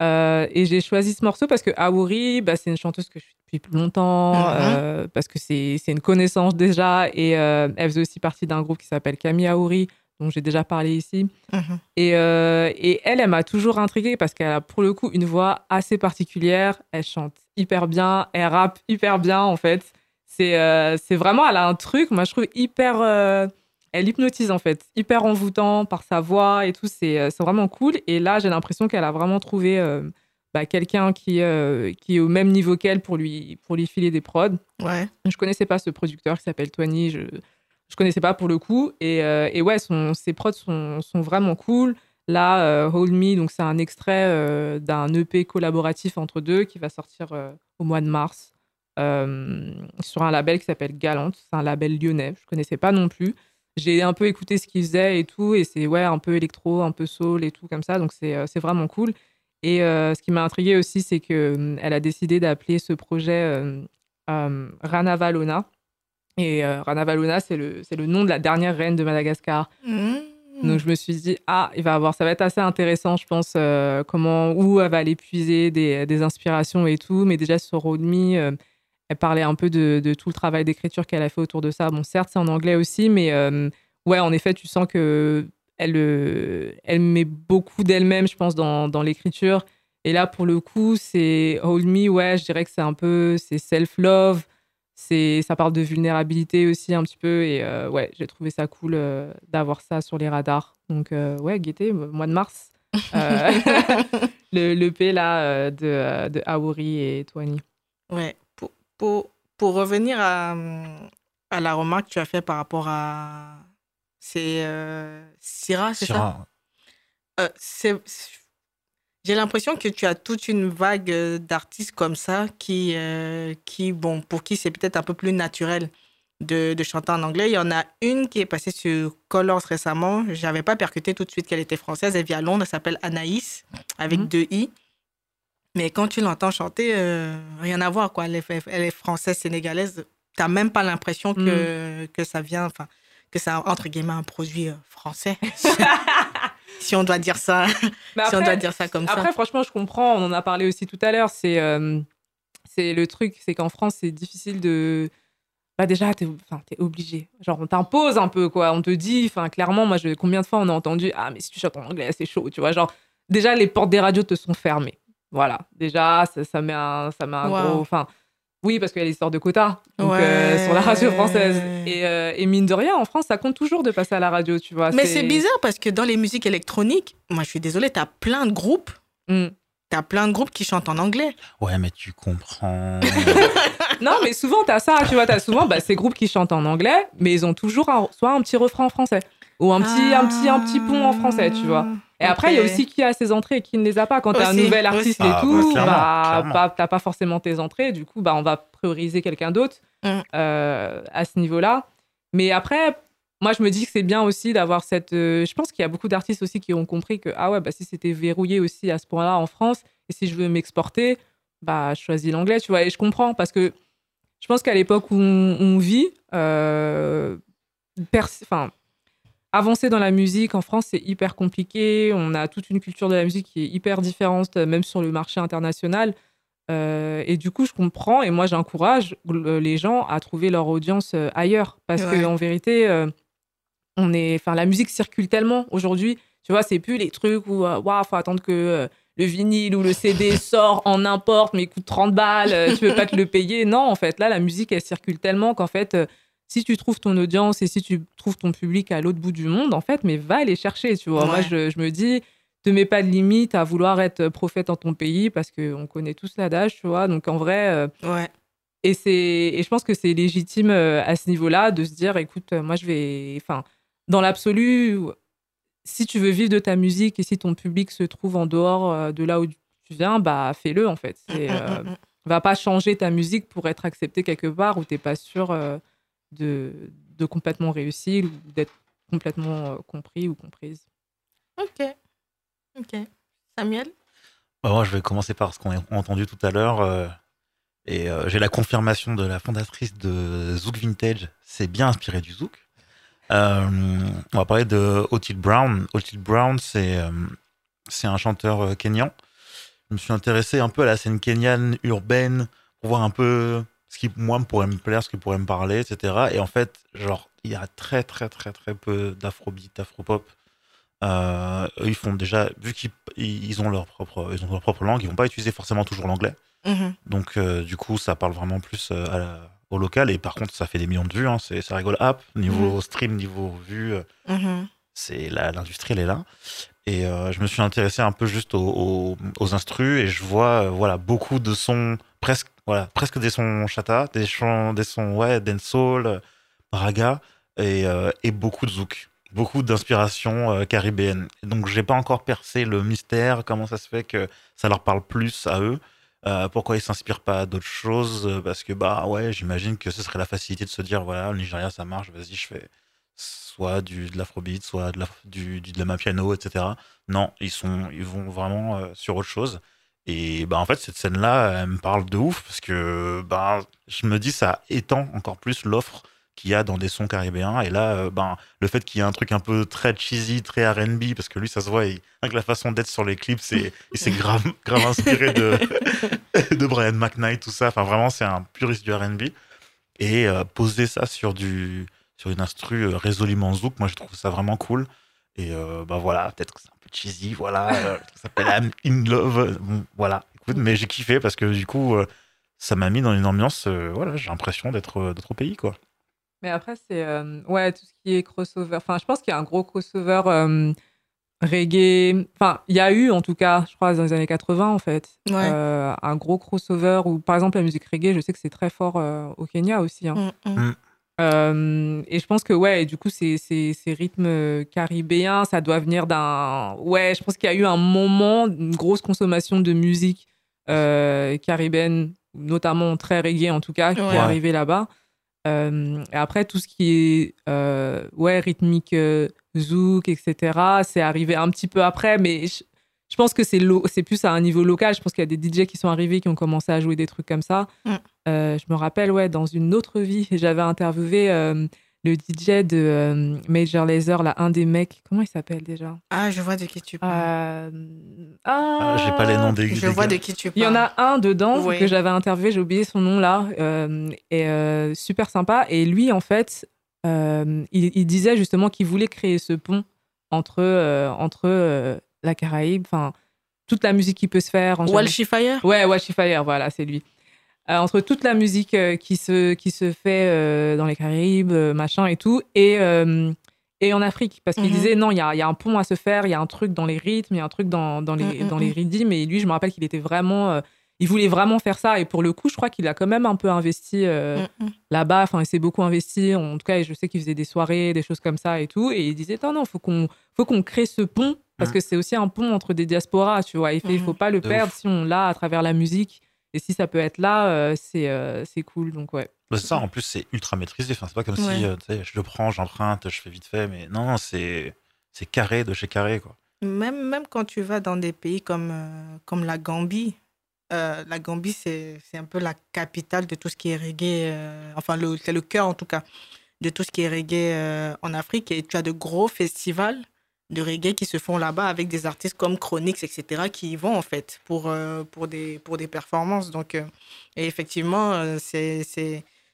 Et j'ai choisi ce morceau parce que Awori, bah, c'est une chanteuse que je suis depuis plus longtemps, euh, parce que c'est c'est une connaissance déjà. Et elle faisait aussi partie d'un groupe qui s'appelle Camille Awori, dont j'ai déjà parlé ici. Mhm. Et, euh, et elle, elle m'a toujours intriguée parce qu'elle a pour le coup une voix assez particulière. Elle chante hyper bien, elle rappe hyper bien en fait. C'est euh, vraiment, elle a un truc, moi je trouve hyper. euh, elle hypnotise en fait, hyper envoûtant par sa voix et tout. C'est euh, vraiment cool. Et là, j'ai l'impression qu'elle a vraiment trouvé bah, quelqu'un qui, euh, qui est au même niveau qu'elle pour lui, pour lui filer des prods. Ouais. Je connaissais pas ce producteur qui s'appelle je je connaissais pas pour le coup. Et, euh, ouais, son, ses prods sont, vraiment cool. Là, euh, Hold Me, donc c'est un extrait euh, d'un EP collaboratif entre deux qui va sortir au mois de mars sur un label qui s'appelle Galante. C'est un label lyonnais, je connaissais pas non plus. J'ai un peu écouté ce qu'il faisait et tout, et c'est ouais, un peu électro, un peu soul et tout comme ça, donc c'est vraiment cool. Et ce qui m'a intrigué aussi, c'est que elle a décidé d'appeler ce projet Rana Valona. Et euh, Rana Valona, c'est le, nom de la dernière reine de Madagascar. Mhm. Donc je me suis dit, ah, il va avoir, ça va être assez intéressant, je pense, euh, comment, où elle va aller puiser des, des inspirations et tout. Mais déjà sur Road Me, euh, elle parlait un peu de, de tout le travail d'écriture qu'elle a fait autour de ça. Bon, certes, c'est en anglais aussi, mais euh, ouais, en effet, tu sens que elle, euh, elle met beaucoup d'elle-même, je pense, dans, dans l'écriture. Et là, pour le coup, c'est Hold Me, ouais, je dirais que c'est un peu, c'est self-love. C'est, ça parle de vulnérabilité aussi un petit peu. Et euh, ouais, j'ai trouvé ça cool euh, d'avoir ça sur les radars. Donc euh, ouais, guettez, mois de mars. Euh, le, le P là euh, de, de Aouri et Twani. Ouais. Pour, pour, pour revenir à, à la remarque que tu as fait par rapport à. C'est euh, Syrah, c'est ça? Euh, c'est- J'ai l'impression que tu as toute une vague euh, d'artistes comme ça qui, euh, qui, bon, pour qui c'est peut-être un peu plus naturel de, de chanter en anglais. Il y en a une qui est passée sur Colors récemment. J'avais pas percuté tout de suite qu'elle était française. Elle vit à Londres. Elle s'appelle Anaïs, avec Mhm. deux i. Mais quand tu l'entends chanter, euh, rien à voir, quoi. Elle est, elle est française, sénégalaise. T'as même pas l'impression que, que ça vient, enfin, que ça entre guillemets un produit français. si on doit dire ça, si on doit dire ça comme Après, ça. franchement, je comprends. On en a parlé aussi tout à l'heure. C'est euh, c'est le truc, c'est qu'en France, c'est difficile de. Bah déjà, t'es enfin, obligé. Genre, on t'impose un peu, quoi. On te dit, enfin, clairement, moi, je, combien de fois on a entendu Ah, mais si tu chantes en anglais, c'est chaud, tu vois. Genre, déjà, les portes des radios te sont fermées. Voilà. Déjà, ça, ça met un, ça met un Wow. gros. Enfin, oui, parce qu'il y a l'histoire de quotas donc, euh, sur la radio française. Et, euh, et mine de rien, en France, ça compte toujours de passer à la radio, tu vois. Mais c'est bizarre parce que dans les musiques électroniques, moi je suis désolée, t'as plein de groupes, Mm. t'as plein de groupes qui chantent en anglais. Ouais, mais tu comprends. Non, mais souvent, t'as ça, tu vois, t'as souvent bah, ces groupes qui chantent en anglais, mais ils ont toujours un- soit un petit refrain en français. Ou un petit, un petit, un petit pont en français, tu vois. Et après, il y a aussi qui a ses entrées et qui ne les a pas. Quand tu es un nouvel artiste aussi. et Ah, tout, bah, clairement, bah, clairement. pas- t'as pas forcément tes entrées. Du coup, bah, on va prioriser quelqu'un d'autre Mm. euh, à ce niveau-là. Mais après, moi, je me dis que c'est bien aussi d'avoir cette. euh, je pense qu'il y a beaucoup d'artistes aussi qui ont compris que, ah ouais, bah, si c'était verrouillé aussi à ce point-là en France, et si je veux m'exporter, bah, je choisis l'anglais, tu vois. Et je comprends parce que je pense qu'à l'époque où on, on vit, euh, enfin, avancer dans la musique en France, c'est hyper compliqué. On a toute une culture de la musique qui est hyper différente, euh, même sur le marché international. Euh, et du coup, je comprends et moi, j'encourage euh, les gens à trouver leur audience ailleurs. Parce Ouais. que en vérité, euh, on est, enfin, la musique circule tellement aujourd'hui. Tu vois, c'est plus les trucs où, waouh, faut attendre que euh, le vinyle ou le CD sort en n'importe, mais il coûte 30 balles, tu peux pas te le payer. Non, en fait, là, la musique, elle circule tellement qu'en fait, si tu trouves ton audience et si tu trouves ton public à l'autre bout du monde, en fait, mais va les chercher, tu vois. Moi, je, je me dis, te mets pas de limite à vouloir être prophète dans ton pays parce qu'on connaît tous l'adage, tu vois. Donc, en vrai, euh, Ouais. et, c'est, et je pense que c'est légitime euh, à ce niveau-là de se dire, écoute, euh, moi, je vais. Enfin, dans l'absolu, si tu veux vivre de ta musique et si ton public se trouve en dehors euh, de là où tu viens, bah, fais-le, en fait. Euh, va pas changer ta musique pour être accepté quelque part où t'es pas sûr euh, de, de complètement réussir ou d'être complètement euh, compris ou comprise. Ok. Ok. Samuel? Bah, moi, je vais commencer par ce qu'on a entendu tout à l'heure. euh, et euh, j'ai la confirmation de la fondatrice de Zouk Vintage. C'est bien inspiré du Zouk. Euh, on va parler de Otil Brown. Otil Brown, c'est euh, c'est un chanteur kényan. Je me suis intéressé un peu à la scène kenyane urbaine pour voir un peu ce qui, moi, pourrait me plaire, ce qui pourrait me parler, etc. Et en fait, genre, il y a très, très, très, très peu d'afrobeat, d'afropop. Euh, eux, ils font déjà, vu qu'ils ils ont leur propre, ils ont leur propre langue, ils vont pas utiliser forcément toujours l'anglais. Mhm. Donc, euh, du coup, ça parle vraiment plus euh, à la- au local. Et par contre, ça fait des millions de vues. Hein, c'est, ça rigole up. Niveau stream, niveau vue, c'est la- l'industrie, elle est là. Et euh, je me suis intéressé un peu juste aux, aux, instrus et je vois euh, voilà beaucoup de sons presque voilà presque des sons chata, des chants, des sons ouais dancehall, euh, raga et, et beaucoup de zouk, beaucoup d'inspiration caribéenne. Et donc j'ai pas encore percé le mystère, comment ça se fait que ça leur parle plus à eux. Pourquoi ils s'inspirent pas d'autres choses Parce que bah ouais, j'imagine que ce serait la facilité de se dire voilà, le Nigeria ça marche, vas-y je fais soit du, de l'afrobeat, soit de la, du, du, de la piano, etc. Non, ils, sont, ils vont vraiment euh, sur autre chose. Et bah, en fait, cette scène-là, elle me parle de ouf parce que bah, je me dis, ça étend encore plus l'offre qu'il y a dans des sons caribéens. Et là, euh, ben, le fait qu'il y ait un truc un peu très cheesy, très RB, parce que lui, ça se voit, avec la façon d'être sur les clips, c'est, il s'est grave, grave inspiré de, de Brian McKnight, tout ça. Enfin, vraiment, c'est un puriste du RB. Et euh, poser ça sur du sur une instru euh, résolument zouk. Moi, je trouve ça vraiment cool. Et euh, bah voilà, peut-être que c'est un peu cheesy, voilà. euh, ça s'appelle I'm in love. Bon, voilà, écoute, mais j'ai kiffé parce que du coup, euh, ça m'a mis dans une ambiance. euh, voilà, j'ai l'impression d'être euh, au pays, quoi. Mais après, c'est euh, ouais, tout ce qui est crossover. Enfin, je pense qu'il y a un gros crossover euh, reggae. Enfin, il y a eu, en tout cas, je crois, dans les années 80, en fait, Ouais. euh, un gros crossover où, par exemple, la musique reggae, je sais que c'est très fort euh, au Kenya aussi. hein. Mm, mm. Euh, et je pense que, ouais, du coup, ces, ces, ces rythmes euh, caribéens, ça doit venir d'un. Ouais, je pense qu'il y a eu un moment, une grosse consommation de musique euh, caribéenne, notamment très reggae en tout cas, qui est arrivé là-bas. Euh, et après, tout ce qui est ouais, rythmique, zouk, etc., c'est arrivé un petit peu après, mais je, je pense que c'est lo- c'est plus à un niveau local. Je pense qu'il y a des DJ qui sont arrivés, qui ont commencé à jouer des trucs comme ça. Mm. Euh, je me rappelle, ouais, dans une autre vie, j'avais interviewé euh, le DJ de euh, Major Lazer, là, un des mecs. Comment il s'appelle déjà? Ah, je vois de qui tu parles. euh... Ah, j'ai pas les noms des. je des vois gars. de qui tu parles. Il y en a un dedans Oui. que j'avais interviewé, j'ai oublié son nom là, euh, et euh, super sympa. Et lui, en fait, euh, il, il disait justement qu'il voulait créer ce pont entre, euh, entre euh, la Caraïbe, enfin, toute la musique qui peut se faire. En. Walshy Fire? Ouais, Washi Fire, voilà, c'est lui. Euh, entre toute la musique euh, qui, se, qui se fait euh, dans les Caraïbes, euh, machin et tout, et, euh, et en Afrique. Parce qu'il Mhm. disait, non, il y a, il y a un pont à se faire, il y a un truc dans les rythmes, il y a un truc dans, dans, les, Mhm, dans les mhm. rythmes. Et lui, je me rappelle qu'il était vraiment. euh, il voulait vraiment faire ça. Et pour le coup, je crois qu'il a quand même un peu investi euh, Mm, mm. là-bas. Enfin, il s'est beaucoup investi. En tout cas, je sais qu'il faisait des soirées, des choses comme ça et tout. Et il disait non, non, faut qu'on, faut qu'on crée ce pont parce que c'est aussi un pont entre des diasporas, tu vois. Il il faut pas le De perdre ouf. si on l'a à travers la musique. Et si ça peut être là, euh, c'est, euh, c'est cool. Donc ouais. Bah, ça, en plus, c'est ultra maîtrisé. Enfin, c'est pas comme Ouais. si euh, je le prends, j'emprunte, je fais vite fait, mais non, c'est c'est carré de chez carré, quoi. Même, même quand tu vas dans des pays comme, euh, comme la Gambie, euh, la Gambie, c'est c'est un peu la capitale de tout ce qui est reggae, euh, enfin, le- c'est le cœur en tout cas, de tout ce qui est reggae euh, en Afrique. Et tu as de gros festivals de reggae qui se font là-bas avec des artistes comme Chronix, etc., qui y vont en fait pour, euh, pour, des, pour des performances. Donc, euh, et effectivement, euh, c'est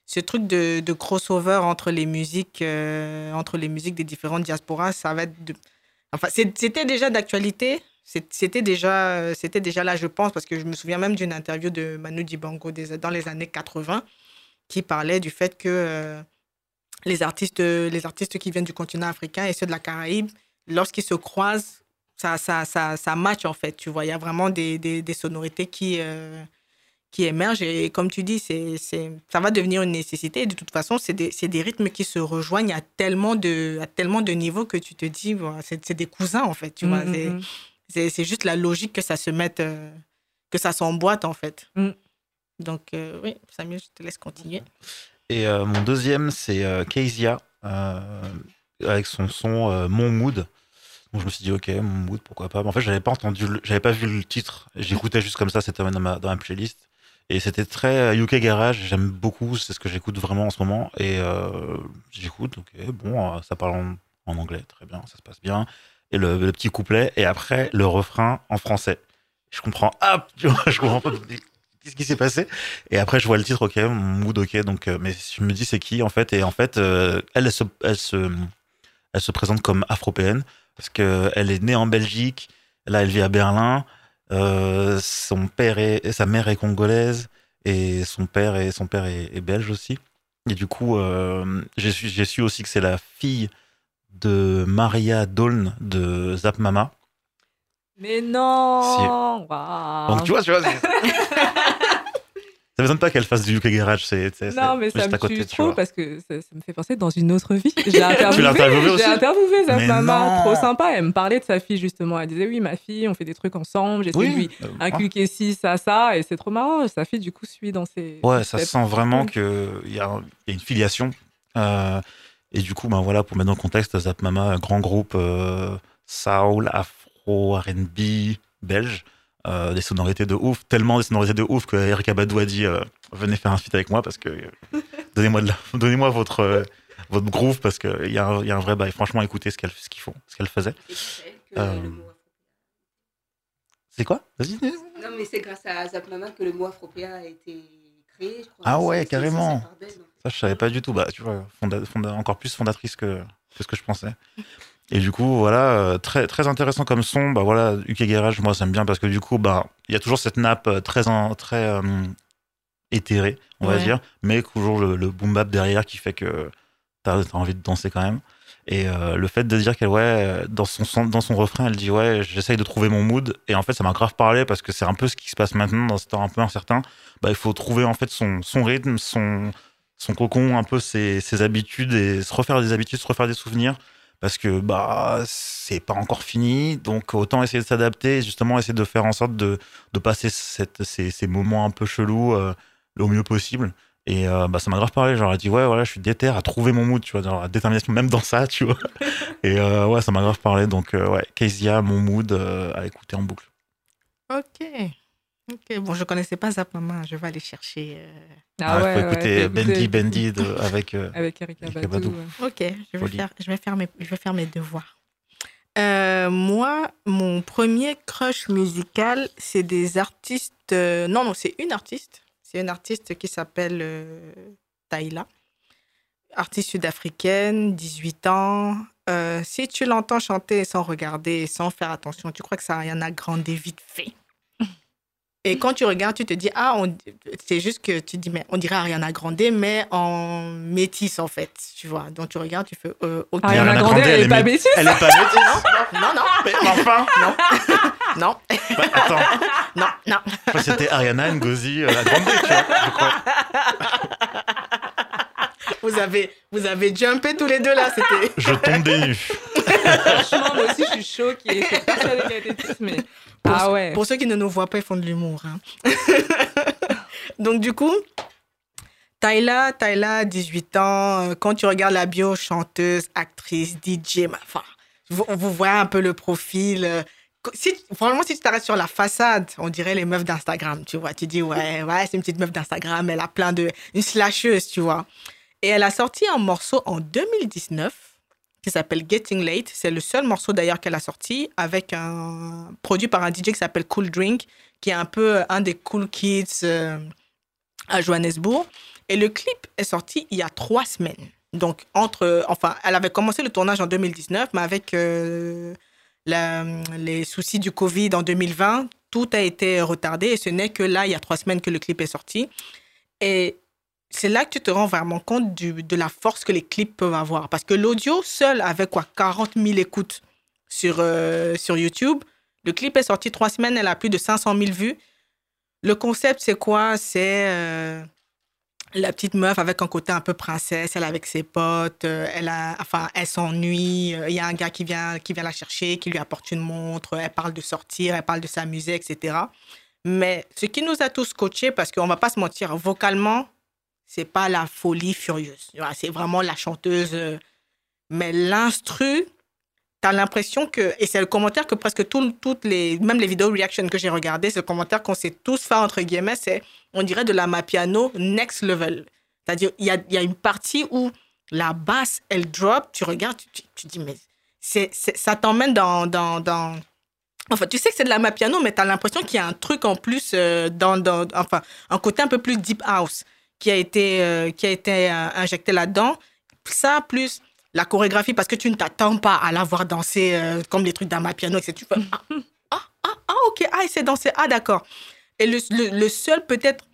ce truc de, crossover entre les musiques, entre les musiques des différentes diasporas, ça va être Enfin, c'était déjà d'actualité. C'était déjà, déjà là, je pense, parce que je me souviens même d'une interview de Manu Dibango des- dans les années 80 qui parlait du fait que les, artistes, les artistes qui viennent du continent africain et ceux de la Caraïbe, lorsqu'ils se croisent, ça, ça, ça, ça match en fait. Tu vois, il y a vraiment des, des, des sonorités qui, euh, qui émergent. Et comme tu dis, c'est, c'est, ça va devenir une nécessité. Et de toute façon, c'est des, c'est des rythmes qui se rejoignent à tellement de, à tellement de niveaux que tu te dis, voilà, c'est, c'est des cousins en fait. Tu vois, Mm, c'est, mm, mm. c'est, c'est juste la logique que ça se mette, euh, que ça s'emboîte en fait. Mm. Donc, euh, oui, Samuel, je te laisse continuer. Et euh, mon deuxième, c'est euh, Kezia, euh, avec son son euh, Mon Mood. Donc je me suis dit, ok, Mon Mood, pourquoi pas. Mais en fait, j'avais pas entendu, j'avais pas vu le titre. J'écoutais juste comme ça, c'était dans ma, dans ma playlist. Et c'était très euh, UK Garage, j'aime beaucoup, c'est ce que j'écoute vraiment en ce moment. Et euh, j'écoute, ok, bon, euh, ça parle en, anglais, très bien, ça se passe bien. Et le, petit couplet, et après le refrain en français. Je comprends, ah, tu vois, je comprends pas. Qu'est-ce qui s'est passé? Et après, je vois le titre, ok, mon mood, ok. Donc, euh, mais je me dis, c'est qui en fait? Et en fait, euh, elle se, elle se présente comme afropéenne parce que elle est née en Belgique. Là, elle vit à Berlin. Euh, son père est, et sa mère est congolaise et son père est, son père est, est belge aussi. Et du coup, euh, j'ai su, aussi que c'est la fille de Maria Doln de Zap Mama. Mais non. Donc tu vois, tu vois. ça m'étonne pas qu'elle fasse du UK Garage. C'est, Non, mais ça me côté, tue trop parce que ça, ça me fait penser dans une autre vie. J'ai interviewé, interviewé J'ai interviewé Zaf Mais Mama, non. trop sympa. Elle me parlait de sa fille justement. Elle disait oui, ma fille, on fait des trucs ensemble. J'essaie de lui euh, inculquer ci, ça, ça, et c'est trop marrant. Sa fille du coup suit dans ses. Ouais, ça sent vraiment qu'il y a une filiation. Euh, et du coup, ben voilà, pour mettre dans le contexte, Zap Mama, un grand groupe euh, soul, afro, RB, belge, euh, des sonorités de ouf, tellement des sonorités de ouf que Erika Badou a dit euh, venez faire un feat avec moi parce que donnez-moi donnez-moi votre euh, votre groove parce qu'il y, a un- il y a un vrai bail. Franchement, écoutez ce qu'elle ce qu'ils font, ce qu'elle faisait. C'est quoi? Vas-y. Non, mais c'est grâce à Zap Mama que le mot Afropéa a été créé, je crois. Ah ouais, carrément. Ça, je savais pas du tout. Bah, tu vois, fonda- fonda- encore plus fondatrice que, que ce que je pensais. Et du coup, voilà, euh, très, très intéressant comme son. Bah voilà, UK Garage, moi, ça me bien parce que du coup, bah, il y a toujours cette nappe euh, très, très euh, éthérée, on va dire, mais toujours le, le boom bap derrière qui fait que t'as as envie de danser quand même. Et euh, le fait de dire qu'elle, ouais, dans son, son- dans son refrain, elle dit, ouais, j'essaye de trouver mon mood. Et en fait, ça m'a grave parlé parce que c'est un peu ce qui se passe maintenant dans ce temps un peu incertain. Bah, il faut trouver en fait son, son rythme, son, son cocon, un peu ses, ses habitudes et se refaire des habitudes, se refaire des souvenirs. Parce que bah c'est pas encore fini, donc autant essayer de s'adapter justement essayer de faire en sorte de, de passer cette, ces, ces moments un peu chelous euh, au mieux possible. Et euh, bah, ça m'a grave parlé, genre, elle dit ouais, voilà, je suis déter à trouver mon mood, tu vois, genre, la détermination même dans ça, tu vois. Et euh, ouais, ça m'a grave parlé, donc ouais, Kezia, mon mood à écouter en boucle. Ok. Ok, bon, je connaissais pas Zap Mama, je vais aller chercher. euh, Ah Ouais, ouais, faut Bendy. Bendy de- avec. euh, Avec Erika Erika Badou. Badou. ouais. Ok, je vais, faire, je, vais faire mes, je vais faire mes devoirs. Euh, moi, mon premier crush musical, c'est des artistes. euh, non, non, c'est une artiste. C'est une artiste qui s'appelle euh, Taïla. Artiste sud-africaine, 18 ans. Euh, si tu l'entends chanter sans regarder, sans faire attention, tu crois que ça Ariana Grande vite fait. Et quand tu regardes, tu te dis, ah, on- c'est juste que tu dis, mais on dirait Ariana Grande, mais en métisse, en fait, tu vois. Donc tu regardes, tu fais, euh, ok. Ariana Ariana Grande, Grande, elle elle est pas mé- métisse. Elle est pas métisse Non, non, Mais enfin non. Bah, Attends, non, non. C'était Ariana Ngozi, euh, la grande tu vois, je crois. Vous avez, vous avez jumpé tous les deux là, c'était. Je tombe des nues. Franchement, moi aussi, je suis choquée. Je suis persuadée qu'elle était mais. Pour, Ah ouais. pour ceux qui ne nous voient pas, ils font de l'humour. hein. Donc, du coup, Tyla, Tyla, 18 ans, euh, quand tu regardes la bio, chanteuse, actrice, DJ, enfin, vous, vous voyez un peu le profil. euh, Si, franchement, si tu t'arrêtes sur la façade, on dirait les meufs d'Instagram, tu vois. Tu dis, ouais, ouais, c'est une petite meuf d'Instagram, elle a plein de. Une slasheuse, tu vois. Et elle a sorti un morceau en 2019 qui s'appelle Getting Late. C'est le seul morceau d'ailleurs qu'elle a sorti avec un produit par un DJ qui s'appelle Cool Drink, qui est un peu euh, un des cool kids euh, à Johannesburg. Et le clip est sorti il y a trois semaines. Donc, entre. Enfin, elle avait commencé le tournage en 2019, mais avec euh, les soucis du Covid en 2020, tout a été retardé. Et ce n'est que là, il y a trois semaines, que le clip est sorti. Et c'est là que tu te rends vraiment compte de la force que les clips peuvent avoir. Parce que l'audio seul, avec quoi 40 000 écoutes sur, euh, sur YouTube. Le clip est sorti trois semaines, elle a plus de 500 000 vues. Le concept, c'est quoi? C'est euh, la petite meuf avec un côté un peu princesse, elle avec ses potes, euh, elle, a, enfin, elle s'ennuie, il y a un gars qui vient, qui vient la chercher, qui lui apporte une montre, elle parle de sortir, elle parle de s'amuser, etc. Mais ce qui nous a tous coachés, parce qu'on va pas se mentir, vocalement, c'est pas la folie furieuse. C'est vraiment la chanteuse. euh, Mais l'instru, t'as l'impression que. Et c'est le commentaire que presque tout- toutes les. Même les vidéos reaction que j'ai regardées, c'est le commentaire qu'on s'est tous fait, entre guillemets, c'est. On dirait de la mapiano next level. C'est-à-dire, il y a, y a une partie où la basse, elle drop, tu regardes, tu, tu, tu dis, mais c'est, ça t'emmène dans, dans, dans. Enfin, tu sais que c'est de la mapiano, mais tu as l'impression qu'il y a un truc en plus, euh, dans, dans, enfin, un côté un peu plus deep house qui a été, euh, qui a été euh, injecté là-dedans. Ça, plus la chorégraphie, parce que tu ne t'attends pas à la voir danser euh, comme les trucs d'un mapiano, etc. Tu fais, ah, ah, ah, ah, ok, ah, il sait danser, ah, d'accord. Et le, le, le seul, peut-être,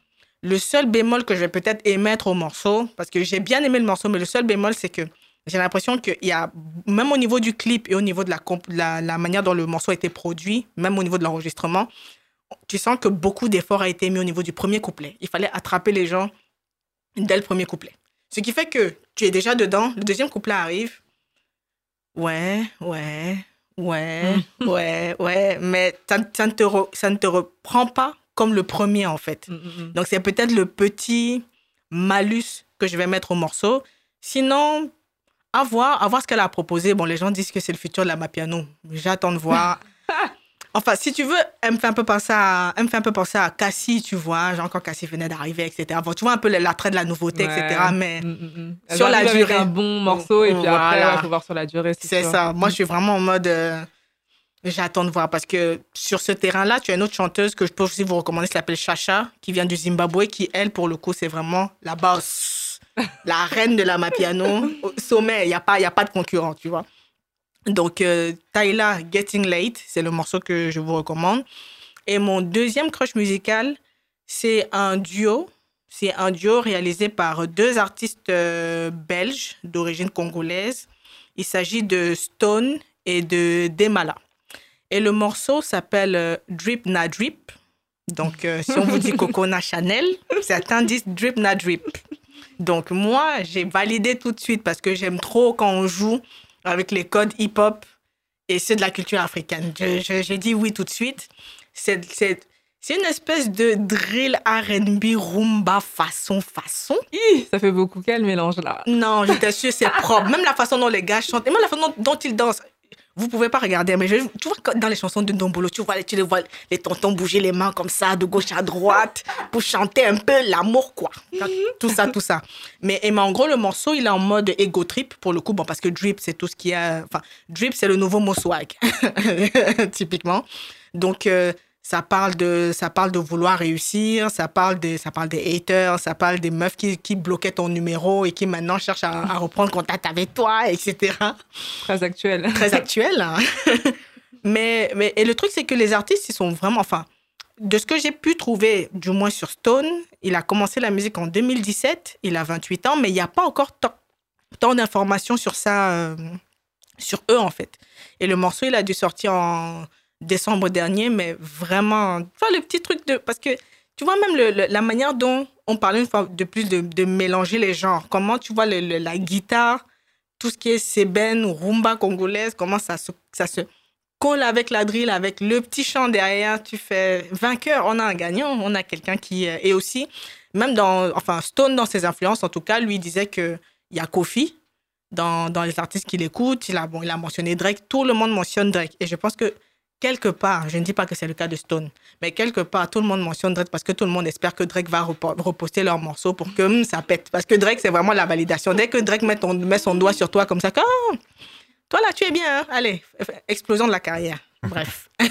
le seul bémol que je vais peut-être émettre au morceau, parce que j'ai bien aimé le morceau, mais le seul bémol, c'est que j'ai l'impression qu'il y a, même au niveau du clip et au niveau de la, la, la manière dont le morceau a été produit, même au niveau de l'enregistrement, tu sens que beaucoup d'efforts a été mis au niveau du premier couplet. Il fallait attraper les gens dès le premier couplet. Ce qui fait que tu es déjà dedans, le deuxième couplet arrive. Ouais, ouais, ouais, ouais, ouais, mais ça, ça ne te re- ça ne te reprend pas comme le premier en fait. Mm, mm, mm. Donc, c'est peut-être le petit malus que je vais mettre au morceau. Sinon, à voir, à voir ce qu'elle a proposé. Bon, les gens disent que c'est le futur de la Mapiano. J'attends de voir. enfin, si tu veux, elle me fait un peu penser à, elle me fait un peu penser à Cassie, tu vois. Genre, quand Cassie venait d'arriver, etc. Bon, tu vois un peu l'attrait de la nouveauté, etc. Mais Mm, mm, mm. Sur la avec durée. un bon morceau et puis après, Voilà. il faut voir sur la durée. c'est ça. Moi, je suis vraiment en mode. euh, J'attends de voir parce que sur ce terrain-là, tu as une autre chanteuse que je peux aussi vous recommander qui s'appelle Chacha, qui vient du Zimbabwe, qui, elle, pour le coup, c'est vraiment la boss, la reine de la mapiano. Au sommet, il n'y a, pas- il y a pas de concurrent, tu vois. Donc, euh, Tyla, Getting Late, c'est le morceau que je vous recommande. Et mon deuxième crush musical, c'est un duo. C'est un duo réalisé par deux artistes euh, belges d'origine congolaise. Il s'agit de Stone et de Demala. Et le morceau s'appelle euh, Drip Na Drip. Donc, euh, si on vous dit Cocona Chanel, certains disent Drip Na Drip. Donc, moi, j'ai validé tout de suite parce que j'aime trop quand on joue avec les codes hip-hop et ceux de la culture africaine. Je- je- J'ai dit oui tout de suite. C'est c'est- c'est une espèce de drill R&B rumba façon façon. Hi, ça fait beaucoup quel mélange là. Non, je t'assure, c'est propre. Même la façon dont les gars chantent, et même la façon dont, dont ils dansent. Vous pouvez pas regarder, mais je, tu vois, dans les chansons de Ndombolo, tu vois, tu les vois, les tontons bouger les mains comme ça, de gauche à droite, pour chanter un peu l'amour, quoi. Tout ça, tout ça. Mais, et mais en gros, le morceau, il est en mode ego trip, pour le coup, bon, parce que drip, c'est tout ce qui a. Enfin, drip, c'est le nouveau mot swag, typiquement. Donc, euh, ça parle de ça parle de vouloir réussir, ça parle des ça parle des haters, ça parle des meufs qui, qui bloquaient ton numéro et qui maintenant cherchent à, à reprendre contact avec toi, etc. Très actuel. Très actuel. hein. mais mais et le truc c'est que les artistes ils sont vraiment enfin de ce que j'ai pu trouver du moins sur Stone, il a commencé la musique en 2017, il a 28 ans mais il n'y a pas encore tant, tant d'informations sur ça euh, sur eux en fait. Et le morceau il a dû sortir en décembre dernier, mais vraiment, tu vois, le petit truc de. Parce que tu vois, même le- la manière dont on parlait une fois de plus de, de mélanger les genres, comment tu vois le- la guitare, tout ce qui est sébène rumba congolaise, comment ça se, ça se colle avec la drill, avec le petit chant derrière, tu fais vainqueur, on a un gagnant, on a quelqu'un qui. euh, Et aussi, même dans. Enfin, Stone, dans ses influences, en tout cas, lui disait qu'il y a Kofi dans, dans les artistes qu'il écoute. Il a, bon, il a mentionné Drake. Tout le monde mentionne Drake. Et je pense que quelque part, je ne dis pas que c'est le cas de Stone, mais quelque part, tout le monde mentionne Drake parce que tout le monde espère que Drake va repo- reposter leur morceau pour que hum, ça pète. Parce que Drake, c'est vraiment la validation. Dès que Drake met, met son doigt sur toi comme ça, Ah, toi là, tu es bien, hein? allez, explosion de la carrière. Bref.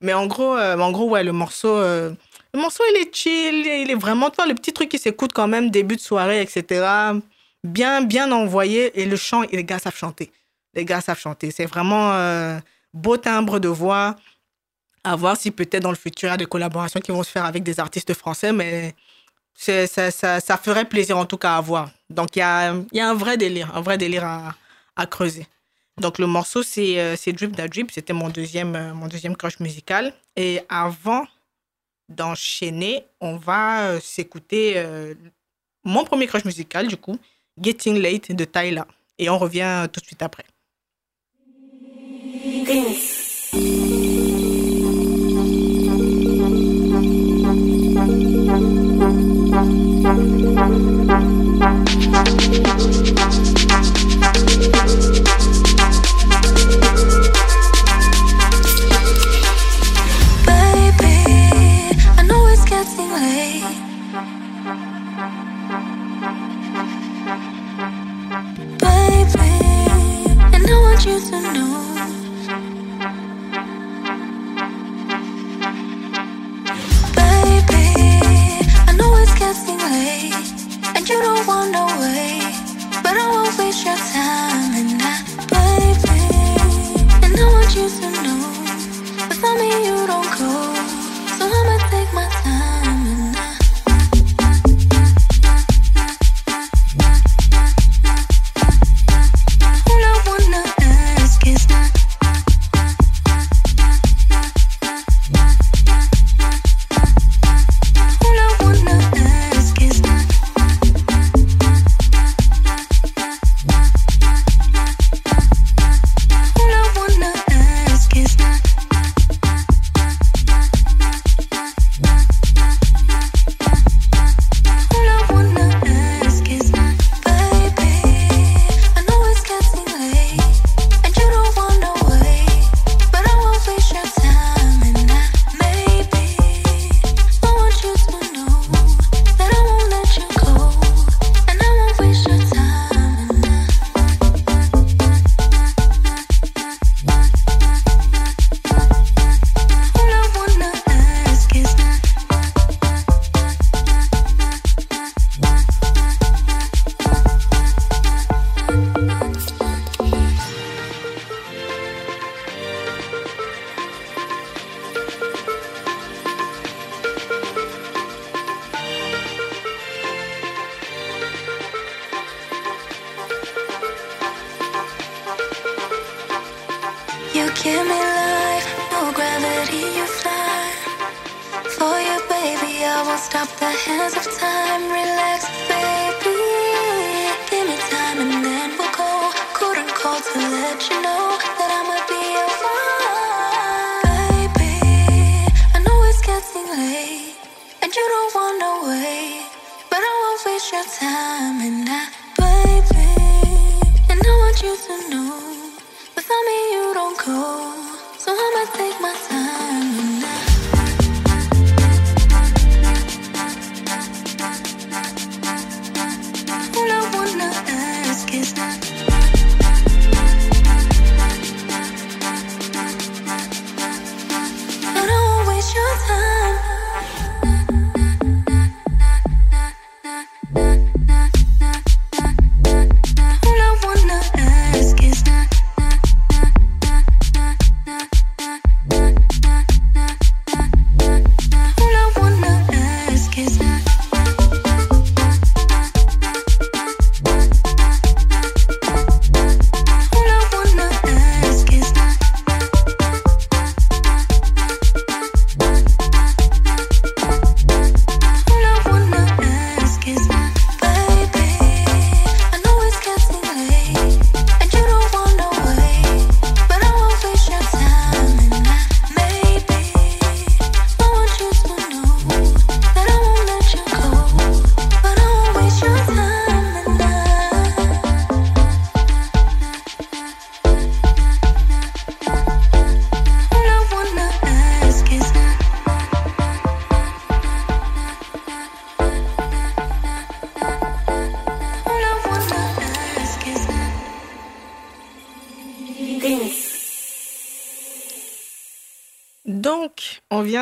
mais en gros, euh, en gros, ouais, le morceau, euh, le morceau, il est chill, il est vraiment, tu vois, le petit truc qui s'écoute quand même, début de soirée, etc. Bien, bien envoyé. Et le chant, les gars savent chanter. Les gars savent chanter. C'est vraiment euh, beau timbre de voix. À voir si peut-être dans le futur, il y a des collaborations qui vont se faire avec des artistes français, mais ça, ça, ça ferait plaisir en tout cas à voir. Donc il y a, y a un vrai délire, un vrai délire à, creuser. Donc le morceau, c'est euh, Drip Da Drip. C'était mon deuxième, euh, mon deuxième crush musical. Et avant d'enchaîner, on va euh, s'écouter mon premier crush musical, du coup, Getting Late de Tyla. Et on revient tout de suite après. Baby, and I want you to know.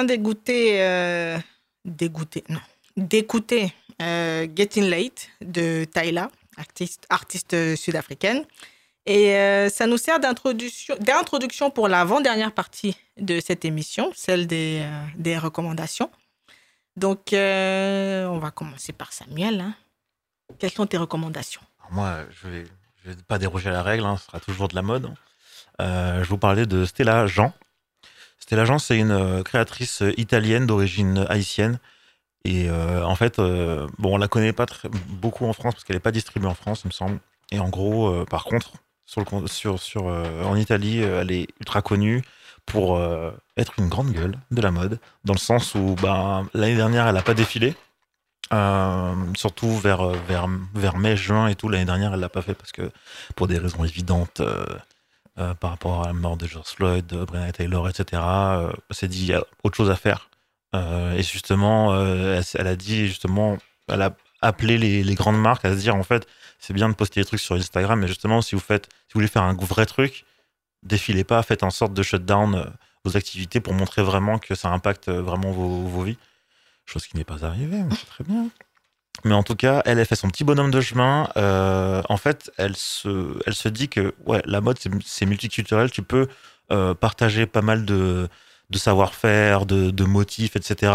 D'écouter, euh, d'écouter, non, d'écouter euh, Getting Late de Tyla, artiste, artiste sud-africaine. Et euh, ça nous sert d'introduction, d'introduction pour l'avant-dernière partie de cette émission, celle des, des recommandations. Donc, on va commencer par Samuel. hein. Quelles sont tes recommandations? Moi, je vais, je vais pas déroger à la règle, hein, ce sera toujours de la mode. Euh, je vous parler de Stella Jean. Stella Jean, c'est une euh, créatrice euh, italienne d'origine haïtienne. Et euh, en fait, euh, bon, on la connaît pas beaucoup en France parce qu'elle n'est pas distribuée en France, il me semble. Et en gros, par contre, en Italie, elle est ultra connue pour être une grande gueule de la mode, dans le sens où ben, l'année dernière, elle n'a pas défilé. Surtout vers mai, juin et tout. L'année dernière, elle l'a pas fait parce que pour des raisons évidentes euh, par rapport à la mort de George Floyd, de Breonna Taylor, etc. Euh, s'est dit il y a autre chose à faire. Euh, et justement, euh, elle, a dit justement, elle a appelé les, grandes marques à se dire en fait, c'est bien de poster des trucs sur Instagram, mais justement, si vous faites, si vous voulez faire un vrai truc, défilez pas, faites en sorte de shut down euh, vos activités pour montrer vraiment que ça impacte vraiment vos, vos vies. Chose qui n'est pas arrivée, mais c'est très bien. Mais en tout cas, elle a fait son petit bonhomme de chemin. Euh, en fait, elle se, elle se dit que ouais, la mode, c'est- multiculturel. Tu peux euh, partager pas mal de, de savoir-faire, de, motifs, etc.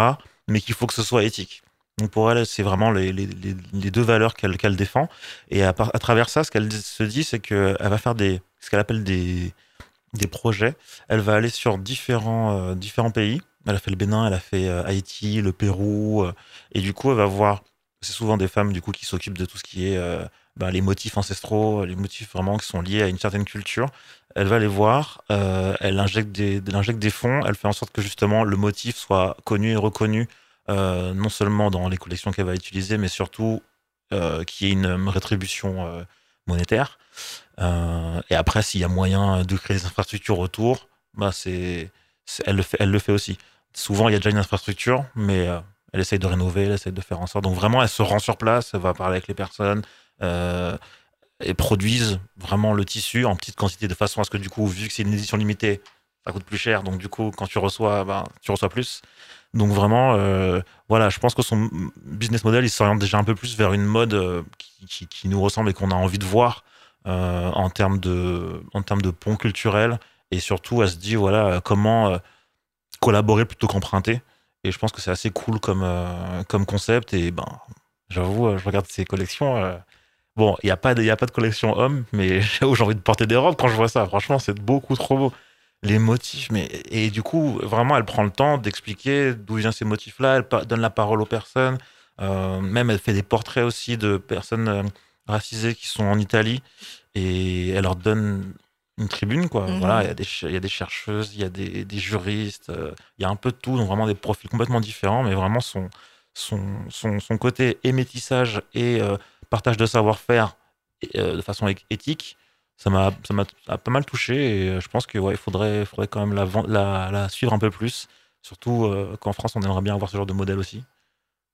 Mais qu'il faut que ce soit éthique. Donc pour elle, c'est vraiment les, les, les- deux valeurs qu'elle qu'elle défend. Et à, travers ça, ce qu'elle se dit, c'est qu'elle va faire des, ce qu'elle appelle des, des projets. Elle va aller sur différents, euh, différents pays. Elle a fait le Bénin, elle a fait Haïti, le Pérou. et du coup, elle va voir c'est souvent des femmes du coup qui s'occupent de tout ce qui est euh, ben, les motifs ancestraux, les motifs vraiment qui sont liés à une certaine culture. Elle va les voir, euh, elle injecte des, fonds, elle fait en sorte que justement le motif soit connu et reconnu, euh, non seulement dans les collections qu'elle va utiliser, mais surtout qu'il y ait une rétribution monétaire. Et après, s'il y a moyen de créer des infrastructures autour, bah c'est, elle, le fait, aussi. Souvent, il y a déjà une infrastructure, mais elle essaye de rénover, elle essaye de faire en sorte. Donc vraiment, elle se rend sur place, elle va parler avec les personnes euh, et produisent vraiment le tissu en petite quantité de façon à ce que du coup, vu que c'est une édition limitée, ça coûte plus cher. Donc du coup, quand tu reçois, ben, tu reçois plus. Donc vraiment, euh, voilà, je pense que son business model, il s'oriente déjà un peu plus vers une mode euh, qui, qui- nous ressemble et qu'on a envie de voir en termes de, en termes de pont culturel. Et surtout, elle se dit, voilà, comment collaborer plutôt qu'emprunter. Et je pense que c'est assez cool comme, euh, comme concept. Et ben, j'avoue, euh, je regarde ces collections. euh, bon, il n'y a, pas de- a pas de collection homme, mais j'ai envie de porter des robes quand je vois ça. Franchement, c'est beaucoup trop beau. Les motifs, mais. Et du coup, vraiment, elle prend le temps d'expliquer d'où viennent ces motifs-là. Elle donne la parole aux personnes. Même, elle fait des portraits aussi de personnes racisées qui sont en Italie. Et elle leur donne une tribune, quoi. Mhm. Voilà, il y, a des ch- il y a des chercheuses, il y a des, des juristes, euh, il y a un peu de tout, donc vraiment des profils complètement différents, mais vraiment son, son, son, son côté et euh, partage de savoir-faire et, euh, de façon éthique, ça m'a ça m'a a pas mal touché et je pense que ouais, il faudrait, faudrait quand même la, ven- la, la suivre un peu plus, surtout qu'en France, on aimerait bien avoir ce genre de modèle aussi.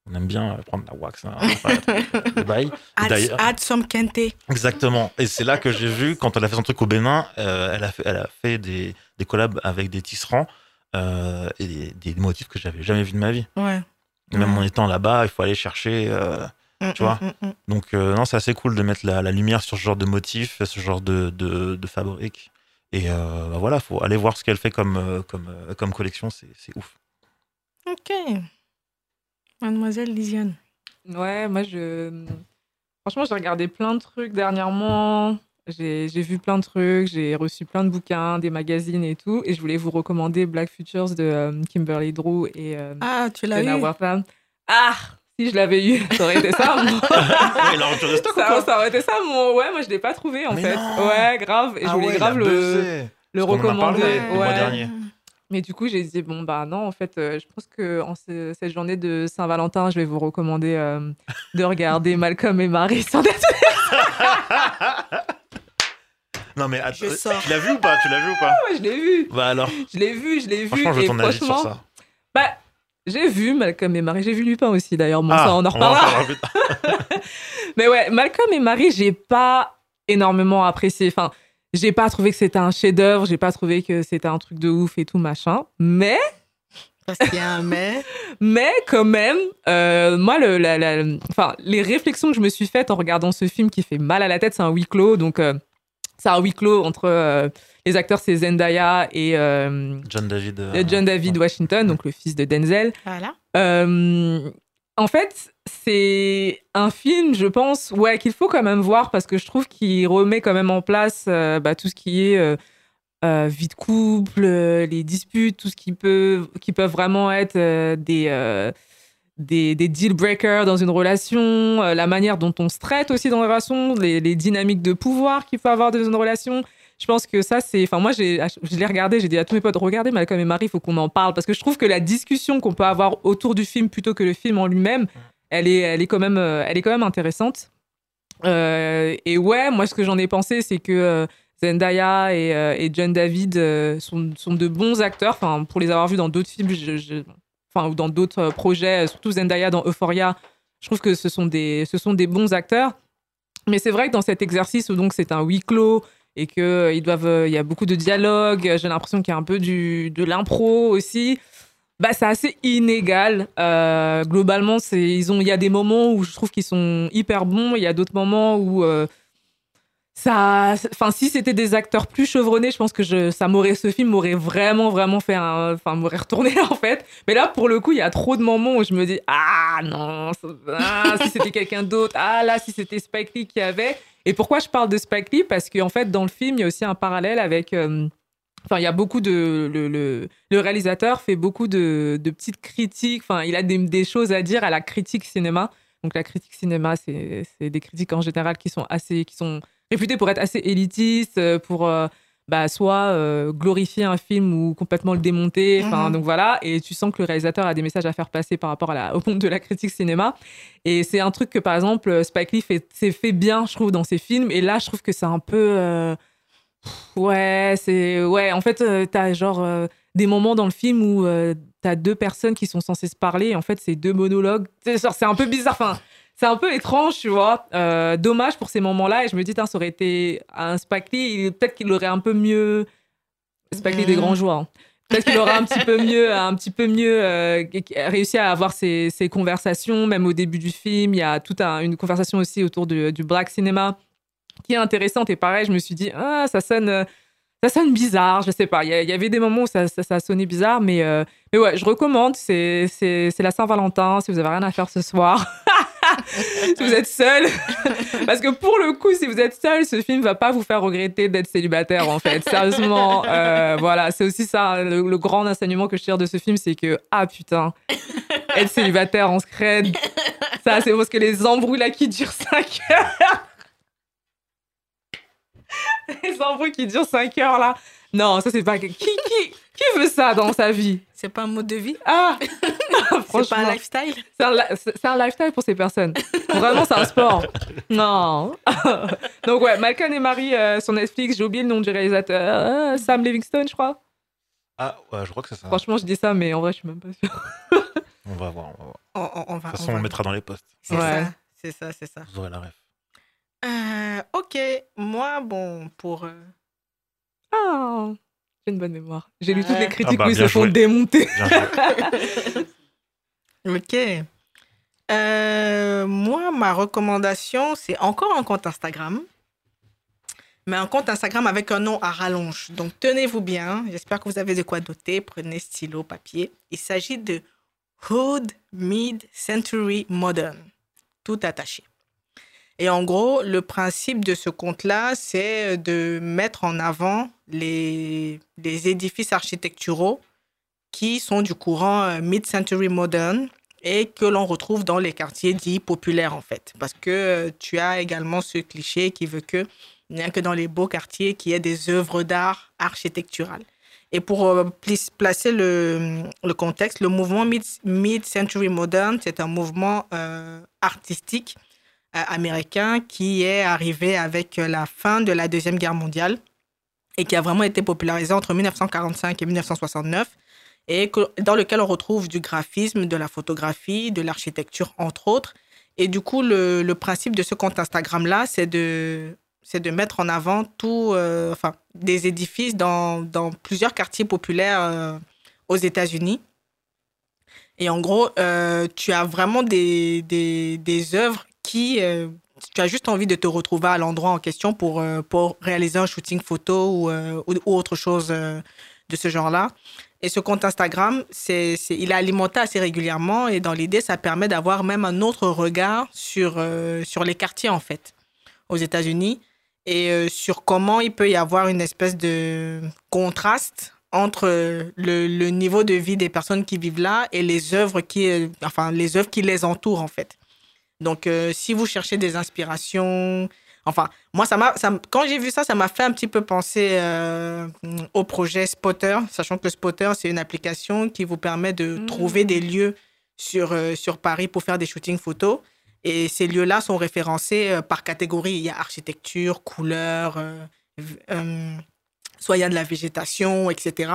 On aime bien prendre la wax, hein. Et Add, some kente. Exactement. Et c'est là que j'ai vu, quand elle a fait son truc au Bénin, euh, elle, a fait, elle a fait des, des collabs avec des tisserands euh, et des, des motifs que j'avais jamais vus de ma vie. Ouais. Même Ouais. en étant là-bas, il faut aller chercher. euh, Mm, Tu vois mm, mm. Donc, non, c'est assez cool de mettre la, la lumière sur ce genre de motifs, ce genre de, de, de fabrique. Et bah voilà, faut aller voir ce qu'elle fait comme, comme, comme collection, c'est ouf. Ok. Mademoiselle Lisiane. Ouais, moi, je. Franchement, j'ai regardé plein de trucs dernièrement. J'ai j'ai vu plein de trucs, j'ai reçu plein de bouquins, des magazines et tout. Et je voulais vous recommander Black Futures de euh, Kimberly Drew et euh, Ah, tu l'as eu Warfam. Ah Si je l'avais eu, ça aurait été ça. mon- ça, aurait été ça, mon. Ouais, moi, je l'ai pas trouvé en Mais fait. non Ouais, grave. Et je Ah voulais ouais, grave le, le recommander. le mois Ouais. dernier. Mais du coup, j'ai dit, bon, bah non, en fait, euh, je pense que en ce- cette journée de Saint-Valentin, je vais vous recommander euh, de regarder Malcolm et Marie sur Netflix. Non, mais attends, Je sors. tu l'as vu ou pas? Tu l'as vu ou pas? Ouais, je l'ai vu. Bah alors, Je l'ai vu, je l'ai vu. franchement, je veux et ton avis sur franchement, ça. bah, j'ai vu Malcolm et Marie. J'ai vu Lupin aussi, d'ailleurs. Bon, Ah, ça, on en reparlera. Mais ouais, Malcolm et Marie, j'ai pas énormément apprécié. Enfin, j'ai pas trouvé que c'était un chef-d'œuvre. J'ai pas trouvé que c'était un truc de ouf et tout machin. Mais Parce qu'il y a un mais. Mais quand même, euh, moi, le, la- la- enfin, les réflexions que je me suis faites en regardant ce film qui fait mal à la tête, c'est un huis clos. Donc, euh, c'est un huis clos entre euh, les acteurs, c'est Zendaya et euh, John David. euh, John David Washington, donc le fils de Denzel. Voilà. En fait, c'est un film, je pense, ouais, qu'il faut quand même voir parce que je trouve qu'il remet quand même en place euh, bah, tout ce qui est euh, euh, vie de couple, les disputes, tout ce qui peut, qui vraiment être des, des, deal breakers dans une relation, la manière dont on se traite aussi dans une relation, les, les dynamiques de pouvoir qu'il peut avoir dans une relation. Je pense que ça, c'est. Enfin, moi, j'ai, je l'ai regardé, j'ai dit à tous mes potes, regardez Malcolm et Marie, il faut qu'on en parle. Parce que je trouve que la discussion qu'on peut avoir autour du film plutôt que le film en lui-même, elle est, elle est, quand, même, euh, elle est quand même intéressante. Euh, et ouais, moi, ce que j'en ai pensé, c'est que euh, Zendaya et, et John David sont, sont de bons acteurs. Enfin, pour les avoir vus dans d'autres films, enfin, ou dans d'autres projets, surtout Zendaya dans Euphoria, je trouve que ce sont des, ce sont des bons acteurs. Mais c'est vrai que dans cet exercice où donc c'est un huis clos et que euh, ils doivent, euh, il y a beaucoup de dialogue, j'ai l'impression qu'il y a un peu du, de l'impro aussi. Bah, c'est assez inégal. Euh, globalement, c'est, ils ont, il y a des moments où je trouve qu'ils sont hyper bons, il y a d'autres moments où ça, enfin, si c'était des acteurs plus chevronnés, je pense que je, ça m'aurait, ce film m'aurait vraiment, vraiment fait un, enfin, m'aurait retourné en fait. Mais là, pour le coup, il y a trop de moments où je me dis, ah non, ah, si c'était quelqu'un d'autre, ah là, si c'était Spike Lee qui avait. Et pourquoi je parle de Spike Lee? Parce qu'en fait, dans le film, il y a aussi un parallèle avec. euh, Enfin, il y a beaucoup de. Le, le, réalisateur fait beaucoup de, de petites critiques. Enfin, il a des, choses à dire à la critique cinéma. Donc, la critique cinéma, c'est des critiques en général qui sont assez. qui sont réputés pour être assez élitistes, euh, pour. euh, bah, soit euh, glorifier un film ou complètement le démonter. Enfin, Mhm. donc voilà. Et tu sens que le réalisateur a des messages à faire passer par rapport à la, au monde de la critique cinéma. Et c'est un truc que, par exemple, Spike Lee fait, c'est fait bien, je trouve, dans ses films. Et là, je trouve que c'est un peu. euh, Ouais, c'est. Ouais, en fait, euh, t'as genre des moments dans le film où t'as deux personnes qui sont censées se parler. Et en fait, c'est deux monologues. C'est un peu bizarre. Enfin, c'est un peu étrange, tu vois. Euh, dommage pour ces moments-là. Et je me dis, ça aurait été un Spike Lee, peut-être qu'il aurait un peu mieux. Spike Lee des Mhm. grands joueurs. hein. Peut-être qu'il aurait un petit peu mieux, un petit peu mieux euh, réussi à avoir ces, ces conversations. Même au début du film, il y a toute un- une conversation aussi autour du, du black cinéma qui est intéressante. Et pareil, je me suis dit, ah, ça sonne, ça sonne bizarre. Je sais pas. Il y, avait des moments où ça, ça, ça sonnait bizarre, mais, euh, mais ouais, je recommande. C'est la Saint-Valentin. Si vous avez rien à faire ce soir, si vous êtes seul, parce que pour le coup, si vous êtes seul, ce film va pas vous faire regretter d'être célibataire. En fait, sérieusement, euh, voilà, c'est aussi ça le, grand enseignement que je tire de ce film, c'est que ah putain, être célibataire en scred, ça c'est parce que les embrouilles là qui durent 5 heures. Les embrouilles qui durent 5 heures là. Non, ça c'est pas. Qui, qui, qui veut ça dans sa vie? C'est pas un mode de vie? Ah C'est pas Franchement, un lifestyle c'est un, lifestyle pour ces personnes. Vraiment, c'est un sport. Non. Donc ouais, Malcolm et Marie euh, sur Netflix, j'ai oublié le nom du réalisateur. Euh, Sam Livingstone, je crois. Ah, ouais, je crois que c'est ça. Franchement, je dis ça, mais en vrai, je suis même pas sûre. On va voir. On va voir. on, on- on va. De toute on façon, on, va- mettra dans les posts. C'est Ouais. ça, c'est ça, c'est ça. Vous aurez la ref. Euh, ok, moi, bon, pour. euh, Ah, j'ai une bonne mémoire. J'ai lu toutes les critiques Ah bah, où ils se bien font joué. démonter. Bien joué. Ok. Euh, moi, ma recommandation, c'est encore un compte Instagram. Mais un compte Instagram avec un nom à rallonge. Donc, tenez-vous bien. J'espère que vous avez de quoi noter. Prenez stylo, papier. Il s'agit de Hood Mid-Century Modern. Tout attaché. Et en gros, le principe de ce compte-là, c'est de mettre en avant les, les édifices architecturaux qui sont du courant euh, mid-century modern et que l'on retrouve dans les quartiers dits populaires en fait. Parce que euh, tu as également ce cliché qui veut que, rien que dans les beaux quartiers, qu'il y ait des œuvres d'art architecturales. Et pour euh, placer le, contexte, le mouvement mid- mid-century modern, c'est un mouvement artistique américain qui est arrivé avec euh, la fin de la Deuxième Guerre mondiale et qui a vraiment été popularisé entre 1945 et 1969 et dans lequel on retrouve du graphisme, de la photographie, de l'architecture, entre autres. Et du coup, le, principe de ce compte Instagram-là, c'est de, c'est de mettre en avant tout, euh, enfin, des édifices dans, dans plusieurs quartiers populaires euh, aux États-Unis. Et en gros, euh, tu as vraiment des, des, des œuvres qui. euh, tu as juste envie de te retrouver à l'endroit en question pour, euh, pour réaliser un shooting photo ou, euh, autre chose de ce genre-là. Et ce compte Instagram, c'est, il est alimenté assez régulièrement et dans l'idée, ça permet d'avoir même un autre regard sur, sur les quartiers, en fait, aux États-Unis et sur comment il peut y avoir une espèce de contraste entre le, le niveau de vie des personnes qui vivent là et les œuvres qui, enfin, les œuvres qui les entourent, en fait. Donc, euh, si vous cherchez des inspirations, enfin, moi, ça m'a, quand j'ai vu ça, ça m'a fait un petit peu penser euh, au projet Spotter, sachant que Spotter, c'est une application qui vous permet de Mhm. trouver des lieux sur, euh, sur Paris pour faire des shootings photos. Et ces lieux-là sont référencés par catégorie. Il y a architecture, couleur, soit il y a de la végétation, etc.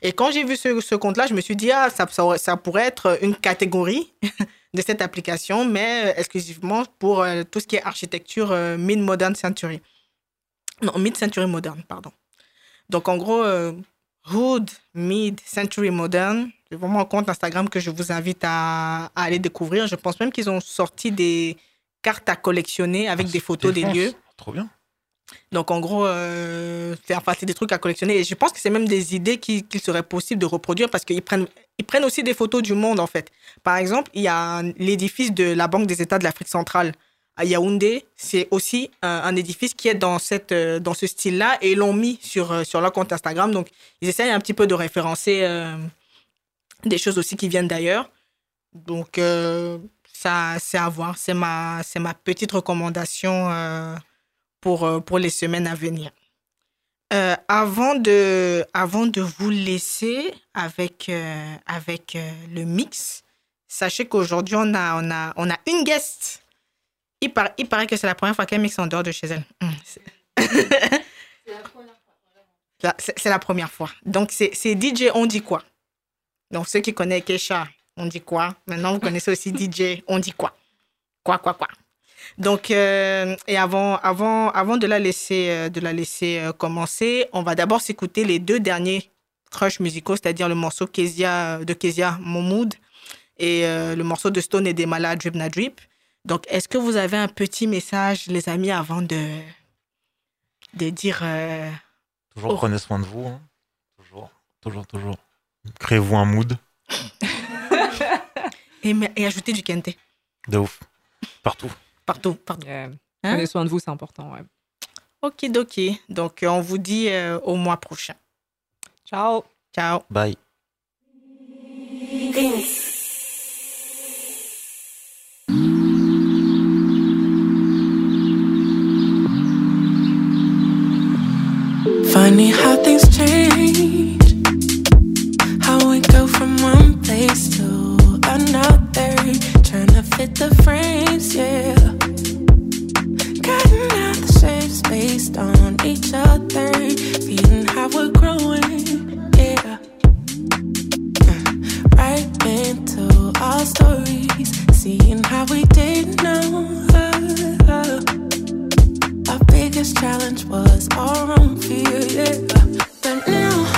Et quand j'ai vu ce, ce compte-là, je me suis dit, ah, ça, ça, aurait- ça pourrait être une catégorie de cette application, mais euh, exclusivement pour euh, tout ce qui est architecture euh, mid-modern century. Non, mid-century modern, pardon. Donc, en gros, Hood, mid-century modern, c'est vraiment un compte Instagram que je vous invite à, à aller découvrir. Je pense même qu'ils ont sorti des cartes à collectionner avec des photos des lieux. Trop bien. Donc, en gros, euh, c'est enfin, des trucs à collectionner. Et je pense que c'est même des idées qui- qu'il serait possible de reproduire parce qu'ils prennent, ils prennent aussi des photos du monde, en fait. Par exemple, il y a l'édifice de la Banque des États de l'Afrique centrale à Yaoundé. C'est aussi un, édifice qui est dans, cette, euh, dans ce style-là et ils l'ont mis sur, euh, sur leur compte Instagram. Donc, ils essayent un petit peu de référencer euh, des choses aussi qui viennent d'ailleurs. Donc, ça, c'est à voir. C'est ma, ma petite recommandation. pour, pour les semaines à venir. Euh, avant, de, avant de vous laisser avec, euh, avec euh, le mix, sachez qu'aujourd'hui, on a, on, a, on a une guest. Il, par- il paraît que c'est la première fois qu'elle mixe en dehors de chez elle. Hum, c'est- c'est la première fois. Donc, c'est DJ On dit quoi Donc, ceux qui connaissent Kesha, on dit quoi Maintenant, vous connaissez aussi DJ On dit quoi Quoi, quoi, quoi donc, euh, et avant, avant, avant de la laisser, euh, de la laisser euh, commencer, on va d'abord s'écouter les deux derniers crushs musicaux, c'est-à-dire le morceau Kezia, de Kezia, Mon Mood, et le morceau de Stone et des Malades, Drip Na Drip. Donc, est-ce que vous avez un petit message, les amis, avant de, de dire... Toujours Oh. prenez soin de vous. hein. Toujours, toujours, toujours. Créez-vous un mood et, et ajouter du kente de ouf. Partout. Partout, partout. Yeah. Hein? Prenez soin de vous, c'est important. Ouais. Okidoki. Donc, euh, on vous dit euh, au mois prochain. Ciao. Ciao. Bye. Funny how things change. How we go from one place to another. Trying to fit the frames, yeah. Based on each other. Feeling how we're growing, yeah. Uh, Right into our stories. Seeing how we did know. Our biggest challenge was our own fear, yeah. But now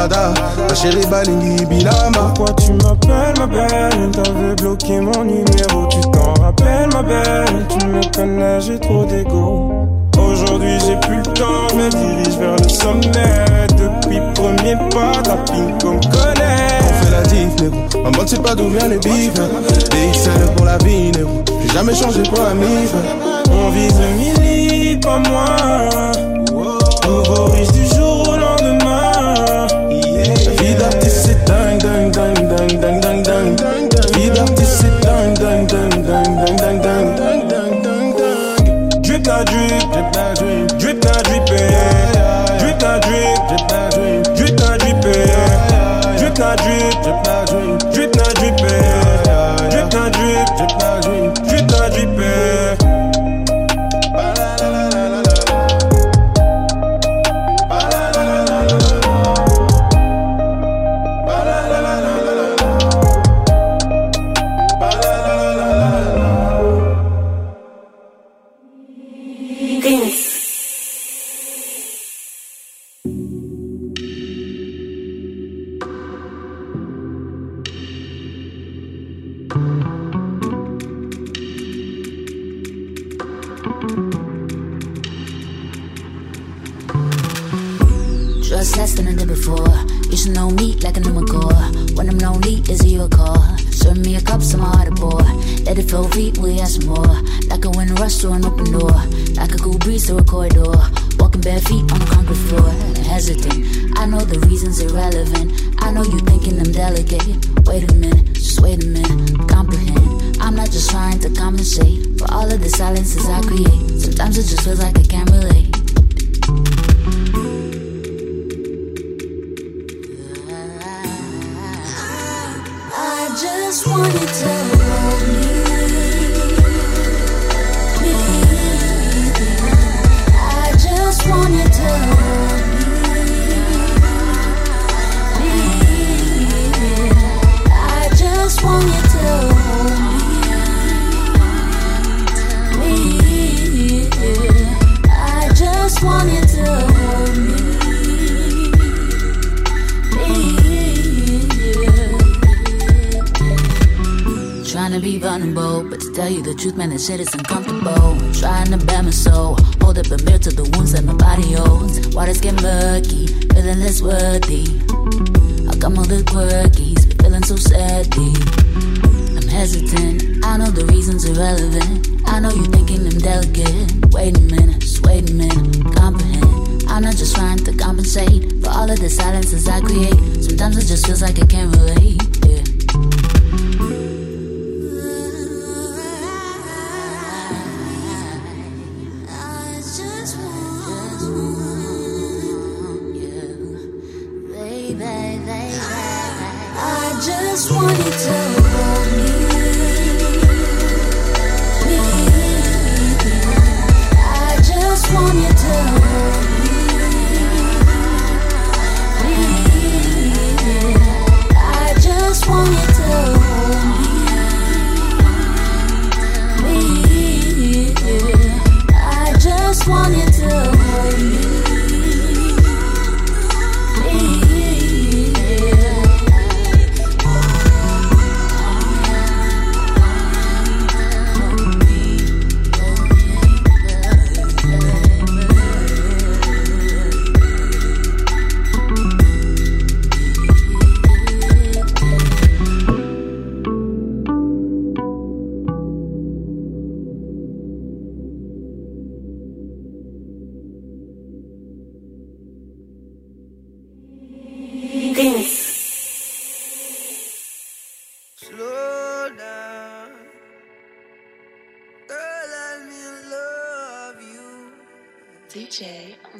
Prada. Chérie Balingi Bilama. Pourquoi tu m'appelles ma belle? T'avais bloqué mon numéro. Tu t'en rappelles ma belle? Tu me connais j'ai trop d'ego. Aujourd'hui j'ai plus le temps. Mais me dirige vers le sommet. Depuis premier pas Tapping comme connaît. On fait la diff négro Maman tu sais pas d'où vient les bif. Des XL pour la vie négro J'ai jamais changé pour la mif. On vise le mille pas moins Nouveau riche du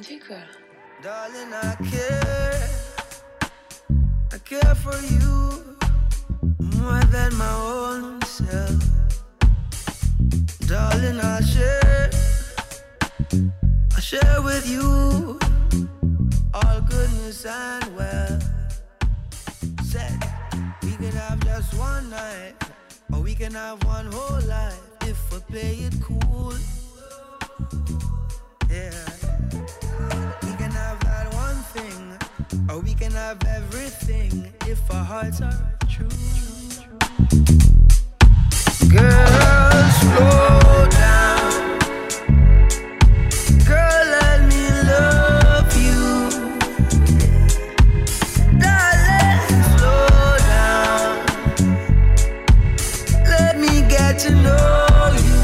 Antigua. Darling, I care. I care for you more than my own self. Darling, I share. I share with you all goodness and wealth. Said we can have just one night, or we can have one whole life if we play it cool. Or we can have everything if our hearts are true. Girl, slow down. Girl, let me love you. Darling, slow down. Let me get to know you.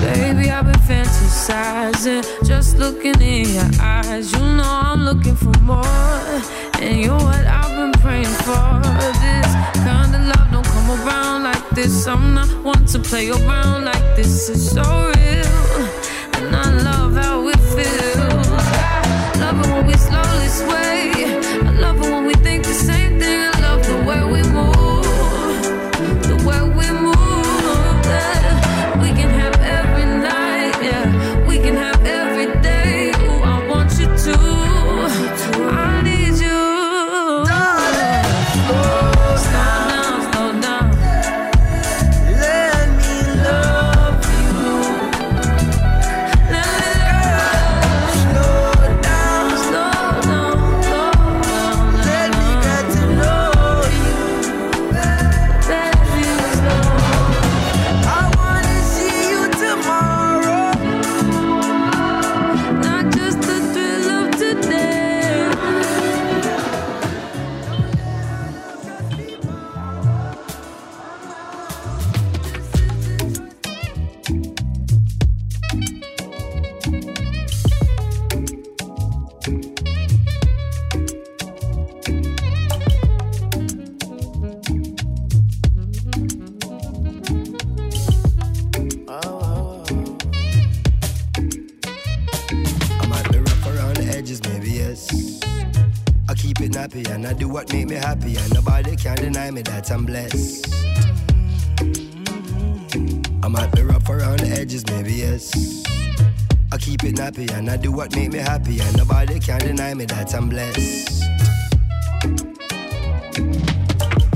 Baby, I've been fantasizing, just looking in your eyes. You know I'm looking for more, and you're what I've been praying for. This kind of love don't come around like this. I'm not one to play around like this. It's so real, and I love how it feels. Love it when we slowly sway. I do what make me happy, and nobody can deny me that I'm blessed. I might be rough around the edges, maybe yes. I keep it nappy and I do what make me happy, and nobody can deny me that I'm blessed.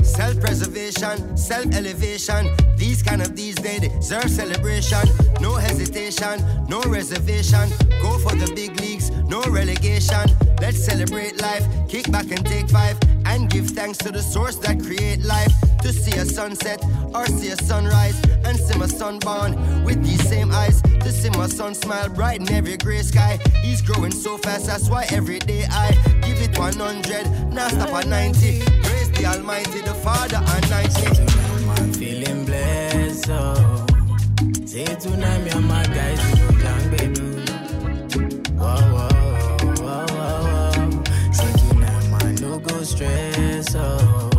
Self preservation, self elevation. These kind of these days deserve celebration. No hesitation, no reservation. Go for the big leagues, no relegation. Let's celebrate life, kick back and take five, and give thanks to the source that create life. To see a sunset or see a sunrise, and see my son born with these same eyes. To see my son smile bright in every gray sky. He's growing so fast, that's why every day I give it 100, now stop at 90. Praise the Almighty, the Father, and 90. I'm feeling blessed, oh. Say tonight, me and my guys, stress, oh.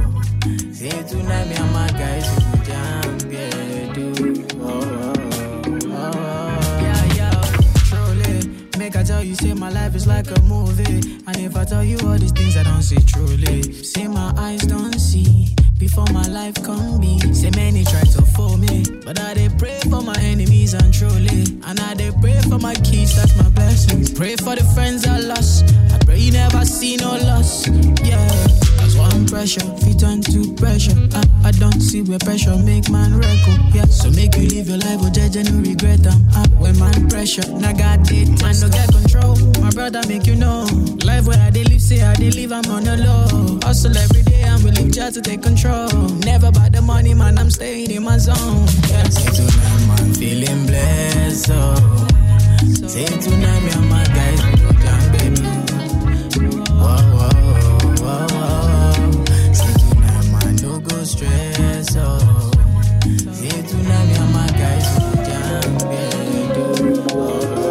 Say tonight, me and my guys, go down, yeah, do. Oh, oh, oh. Yeah, yeah, truly. Make I tell you, say my life is like a movie. And if I tell you all these things, I don't see truly. Say my eyes don't see. Before my life come be, say many try to fool me, but I they pray for my enemies and truly, and I they pray for my kids, that's my blessings. Pray for the friends I lost, I pray you never see no loss, yeah. Cause one pressure, fit turn to pressure. I, I don't see where pressure make man record, yeah. So make you live your life, oh judge no regret them. Up when man pressure, now got it, man no get control. My brother make you know, life where I they live, say I they live, I'm on the low. Hustle every day, I'm willing just to take control. Never about the money, man, I'm staying in my zone. Yeah. Say tonight, man, feeling blessed, oh. Say tonight, me and my guys, down, baby. Whoa, whoa, whoa, whoa. Say tonight, man, no go stress, oh. Say tonight, me and my guys, we go down, baby.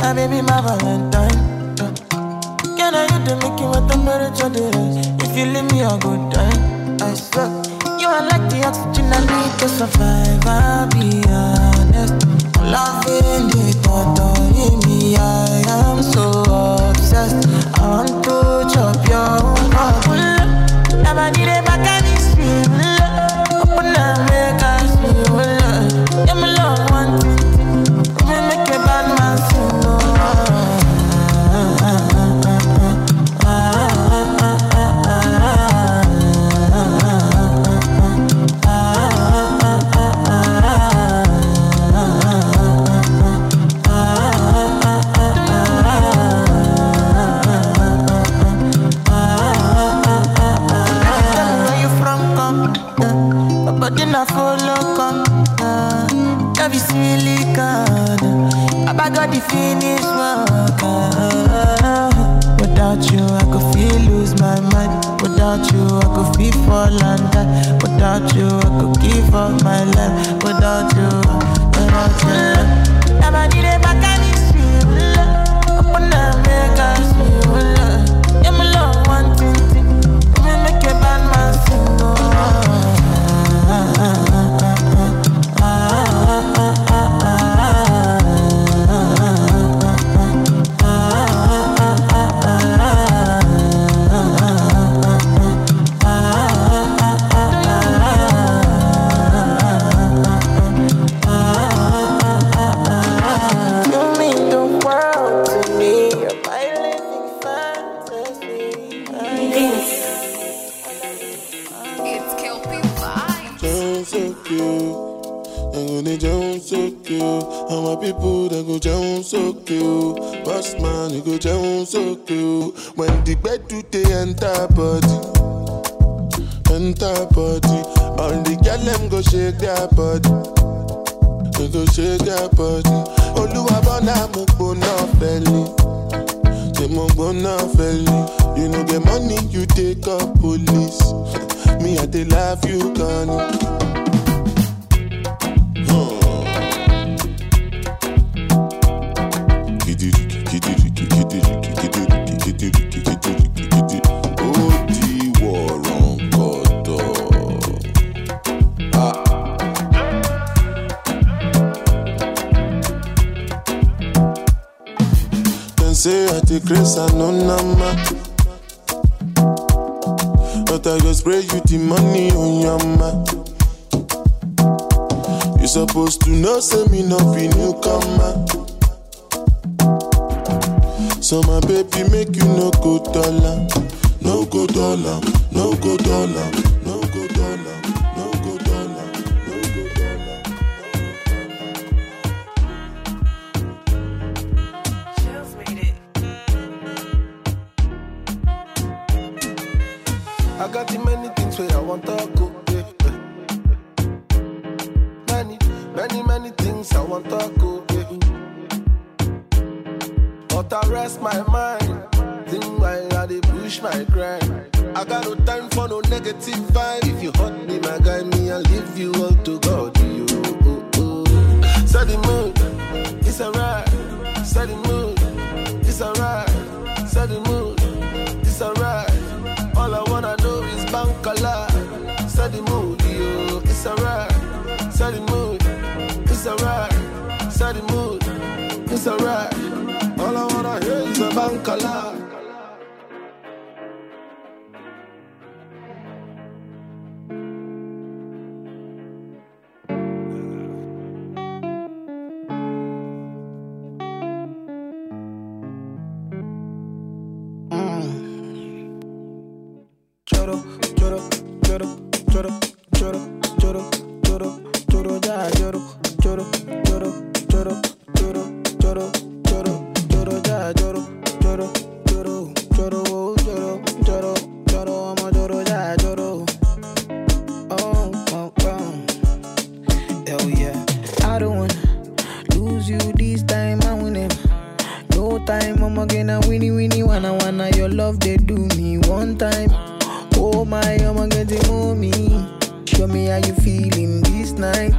My baby, my Valentine they make you want to marriage or If you leave me, I'll go die. I suck. You are like the oxygen I need to survive. I'll be honest. Loving the thought in me, I am so obsessed. I want to chop your heart. Never need a finish. Without you, I could feel lose my mind. Without you, I could feel fall and die. Without you, I could give up my life. Without you, without you. time. Oh my, I'ma get the mommy. Show me how you feeling this night.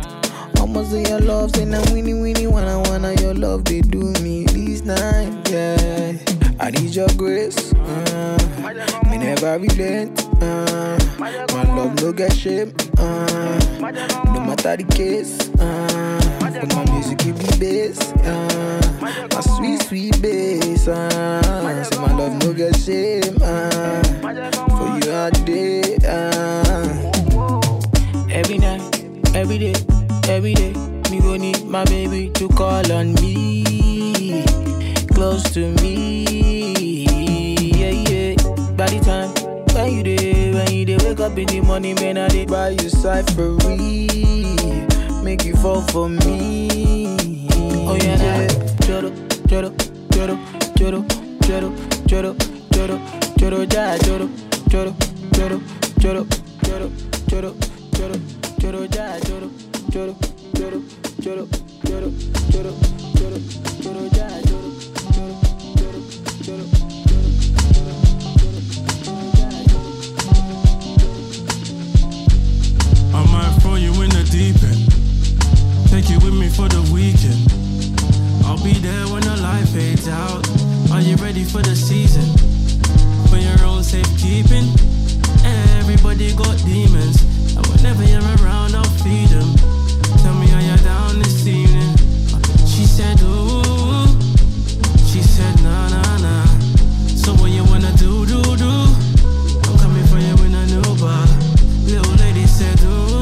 I'ma say your love, say now winnie winnie wanna wanna your love they do me this night, yeah. I need your grace, uh, me never relent. Uh, my love no get shame, uh, no matter the case. Uh, but my music give me bass. Uh, my sweet sweet bass. Uh, say my love no get shame. Uh, for you all day. Uh, every night, every day, every day. Me go need my baby to call on me, close to me. Yeah, yeah. By the time when you day, when you day, wake up in the morning, man, I did buy you cyphery, make you fall for me. Oh yeah, yeah. Choro, choro, choro, choro, choro, choro, choro, choro, ja, choro, choro, choro, choro, choro, choro, choro, choro, ja, choro, choro, choro, choro, choro, choro, choro, choro, ja, choro, choro, choro, choro. I might throw you in the deep end. Take you with me for the weekend. I'll be there when the light fades out. Are you ready for the season? For your own safekeeping. Everybody got demons. And whenever you're around, I'll feed them. Tell me how you're down this evening. She said, ooh. She said, nah, nah, nah. So what you wanna do, do, do? I'm coming for you in a new bar. Little lady said, ooh.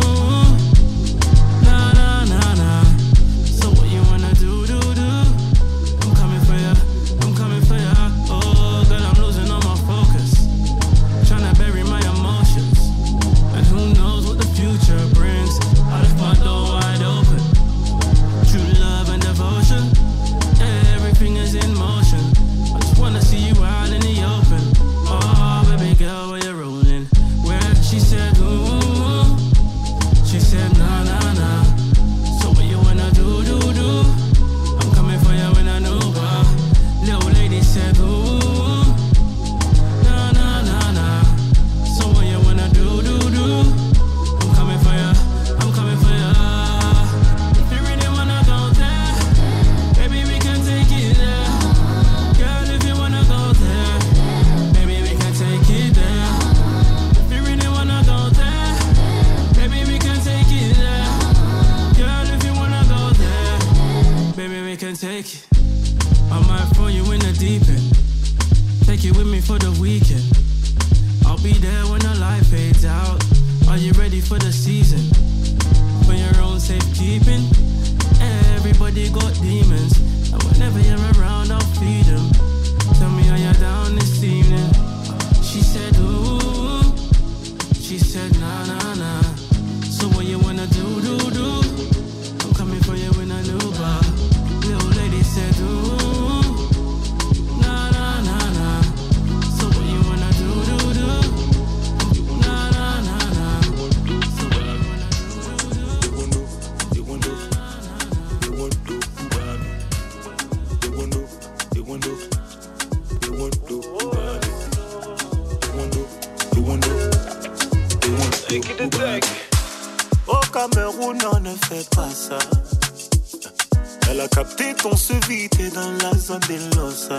Elle a capté qu'on se t'es dans la zone des Losa.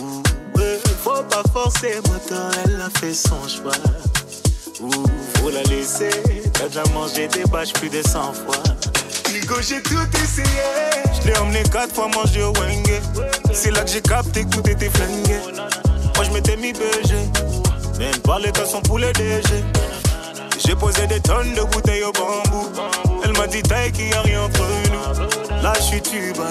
Ouh, ouais, faut pas forcer, moteur, elle a fait son choix. Ouh, faut la laisser, t'as déjà mangé des bâches plus de 100 fois. Nico, j'ai tout essayé. Je l'ai emmené quatre fois manger au Wenge. C'est là que j'ai capté que tout était flingué. Moi, je m'étais mis BG. Même cas sont pour les DG. J'ai posé des tonnes de bouteilles au bambou. Elle m'a dit, taille qu'il n'y a rien entre nous. Là, je suis tuba.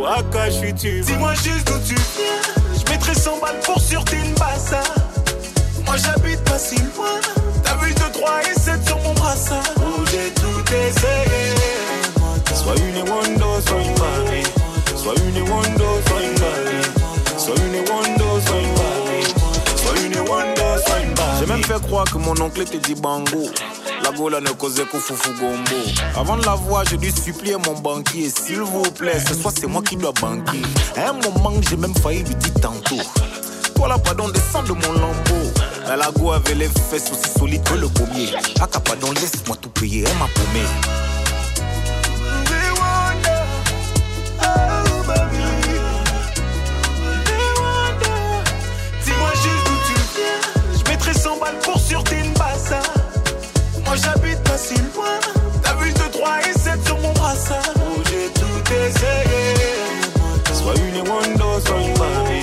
Waka, je suis tuba. Dis-moi juste d'où tu viens. Je mettrai 100 balles pour sur une bassa. Moi, j'habite pas si loin. T'as vu de 3 et 7 sur mon brassard. Oh, j'ai tout essayé. Soit une Wando, soit une Barbie. Soit une Wando, soit une Barbie. Soit une Wando, soit une Barbie. Soit une Wando, même fait croire que mon oncle était dit bango. La gola ne causait qu'au foufou gombo. Avant de la voir, j'ai dû supplier mon banquier. S'il vous plaît, ce soir c'est moi qui dois banquer. À un moment, j'ai même failli lui dire tantôt. Toi là, pardon, descends de mon lambeau. La go avait les fesses aussi solides que le pommier. Aka, pardon, laisse-moi tout payer. Elle m'a paumé. mettrais 100 balles pour sûreté une bassa. Moi j'habite pas si loin. T'as vu de 3 et 7 sur mon brassard. Oh, j'ai tout essayé. Soit une et Wando, soit une Marie.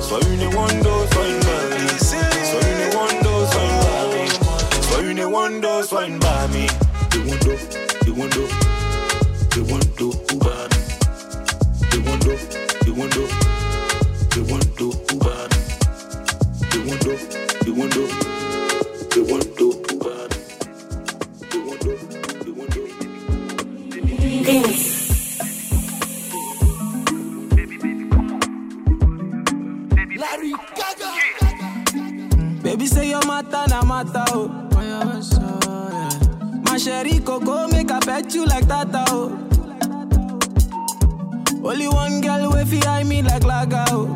Soit une et Wando, soit une Marie. Soit une et Wando, soit une Marie. Soit une et Wando, soit une Marie. Des Wando, des Wando. Mata na matter, oh. My sherry coco make a pet you like that, oh. Only one girl way fi eye me like laga, oh.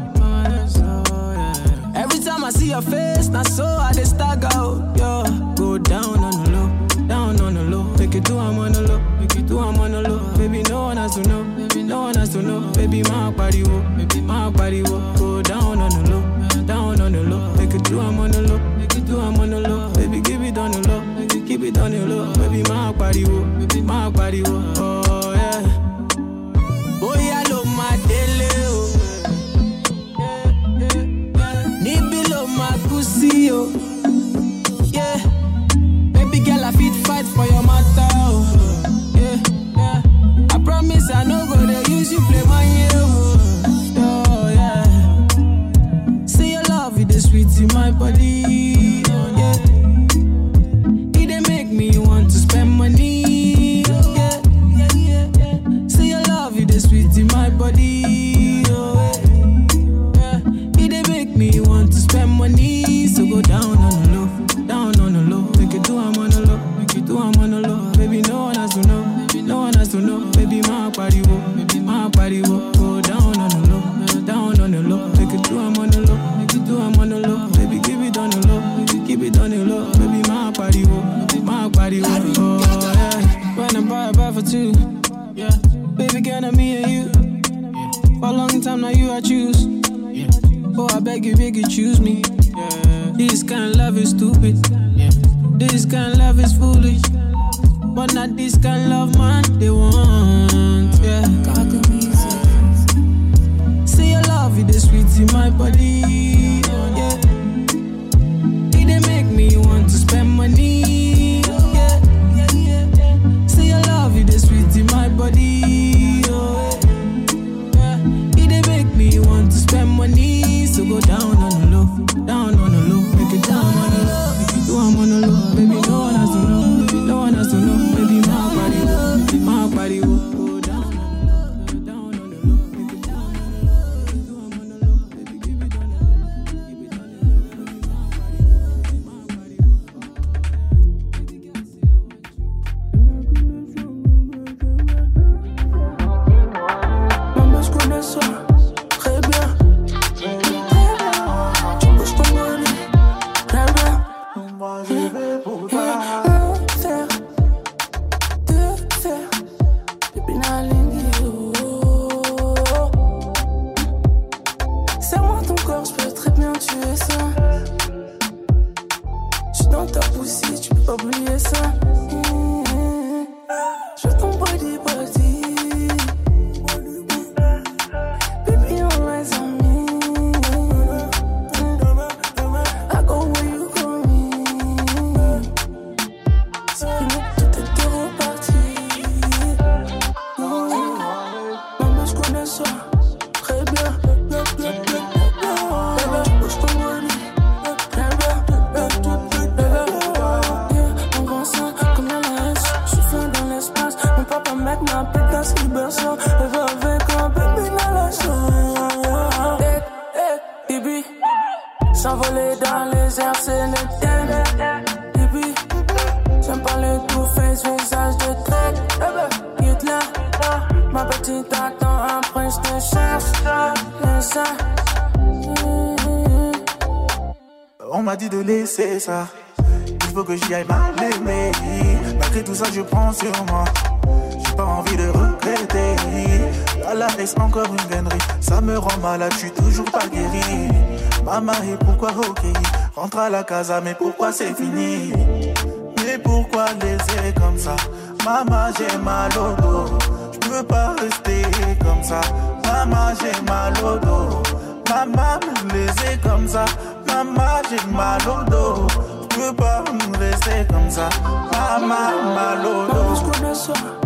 Every time I see your face, na so I dey stagger, oh. Yo, go down on the low, down on the low. Make it do I'm on the low, make it do I'm on the low. Baby, no one has to know, no one has to know. Baby, my body, oh, baby, my body, oh. Go down on the low, down on the low. Make it do I'm on the low do I'm on the low. Baby, give it on the low. Baby, keep it on the low. Baby, máa pariwo. Baby, máa pariwo. Oh, yeah. Bóyá ló máa délé o. Yeah, ló máa my pussy o. Yeah. Baby girl, I fit fight for your matter o. Yeah. yeah. I promise I no go to use you play my year. Oh, yeah. See your love, it dey sweet in my body. Mais pourquoi c'est fini? Mais pourquoi laisser comme ça? Maman, j'ai mal au dos. Je peux pas rester comme ça. Maman, j'ai mal au dos. Maman me laisser comme ça. Maman, j'ai mal au dos. Je peux pas me laisser comme ça. Maman, mal au dos.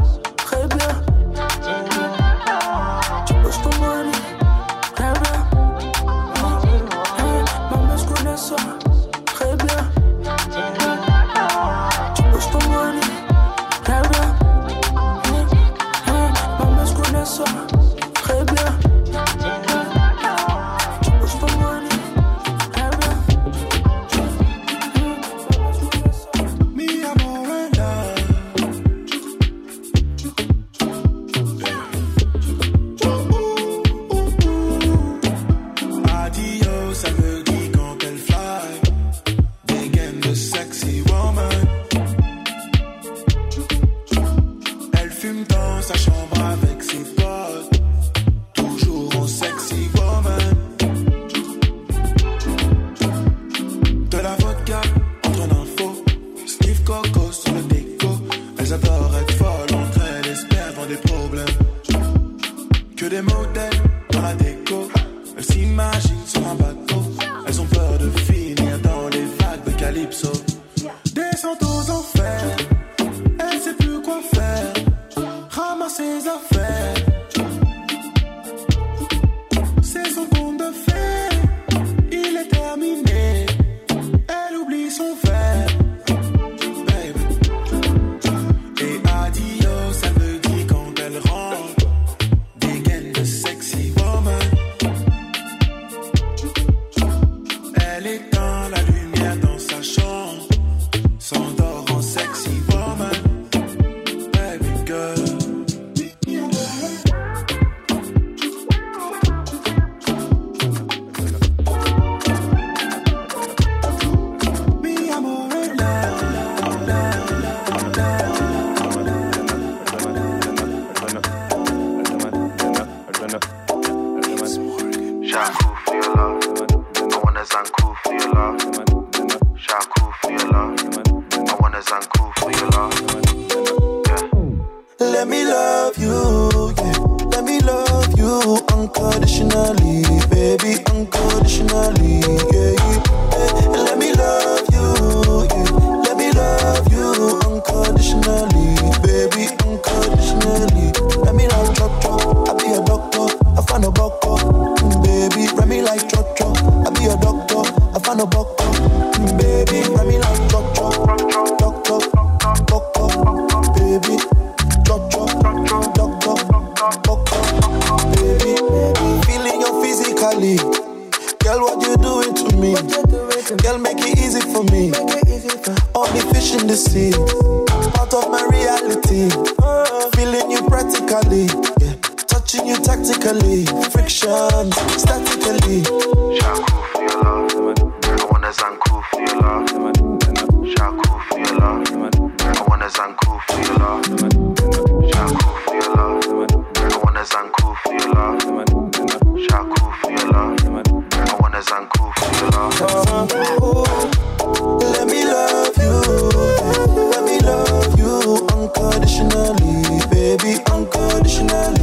unconditionally.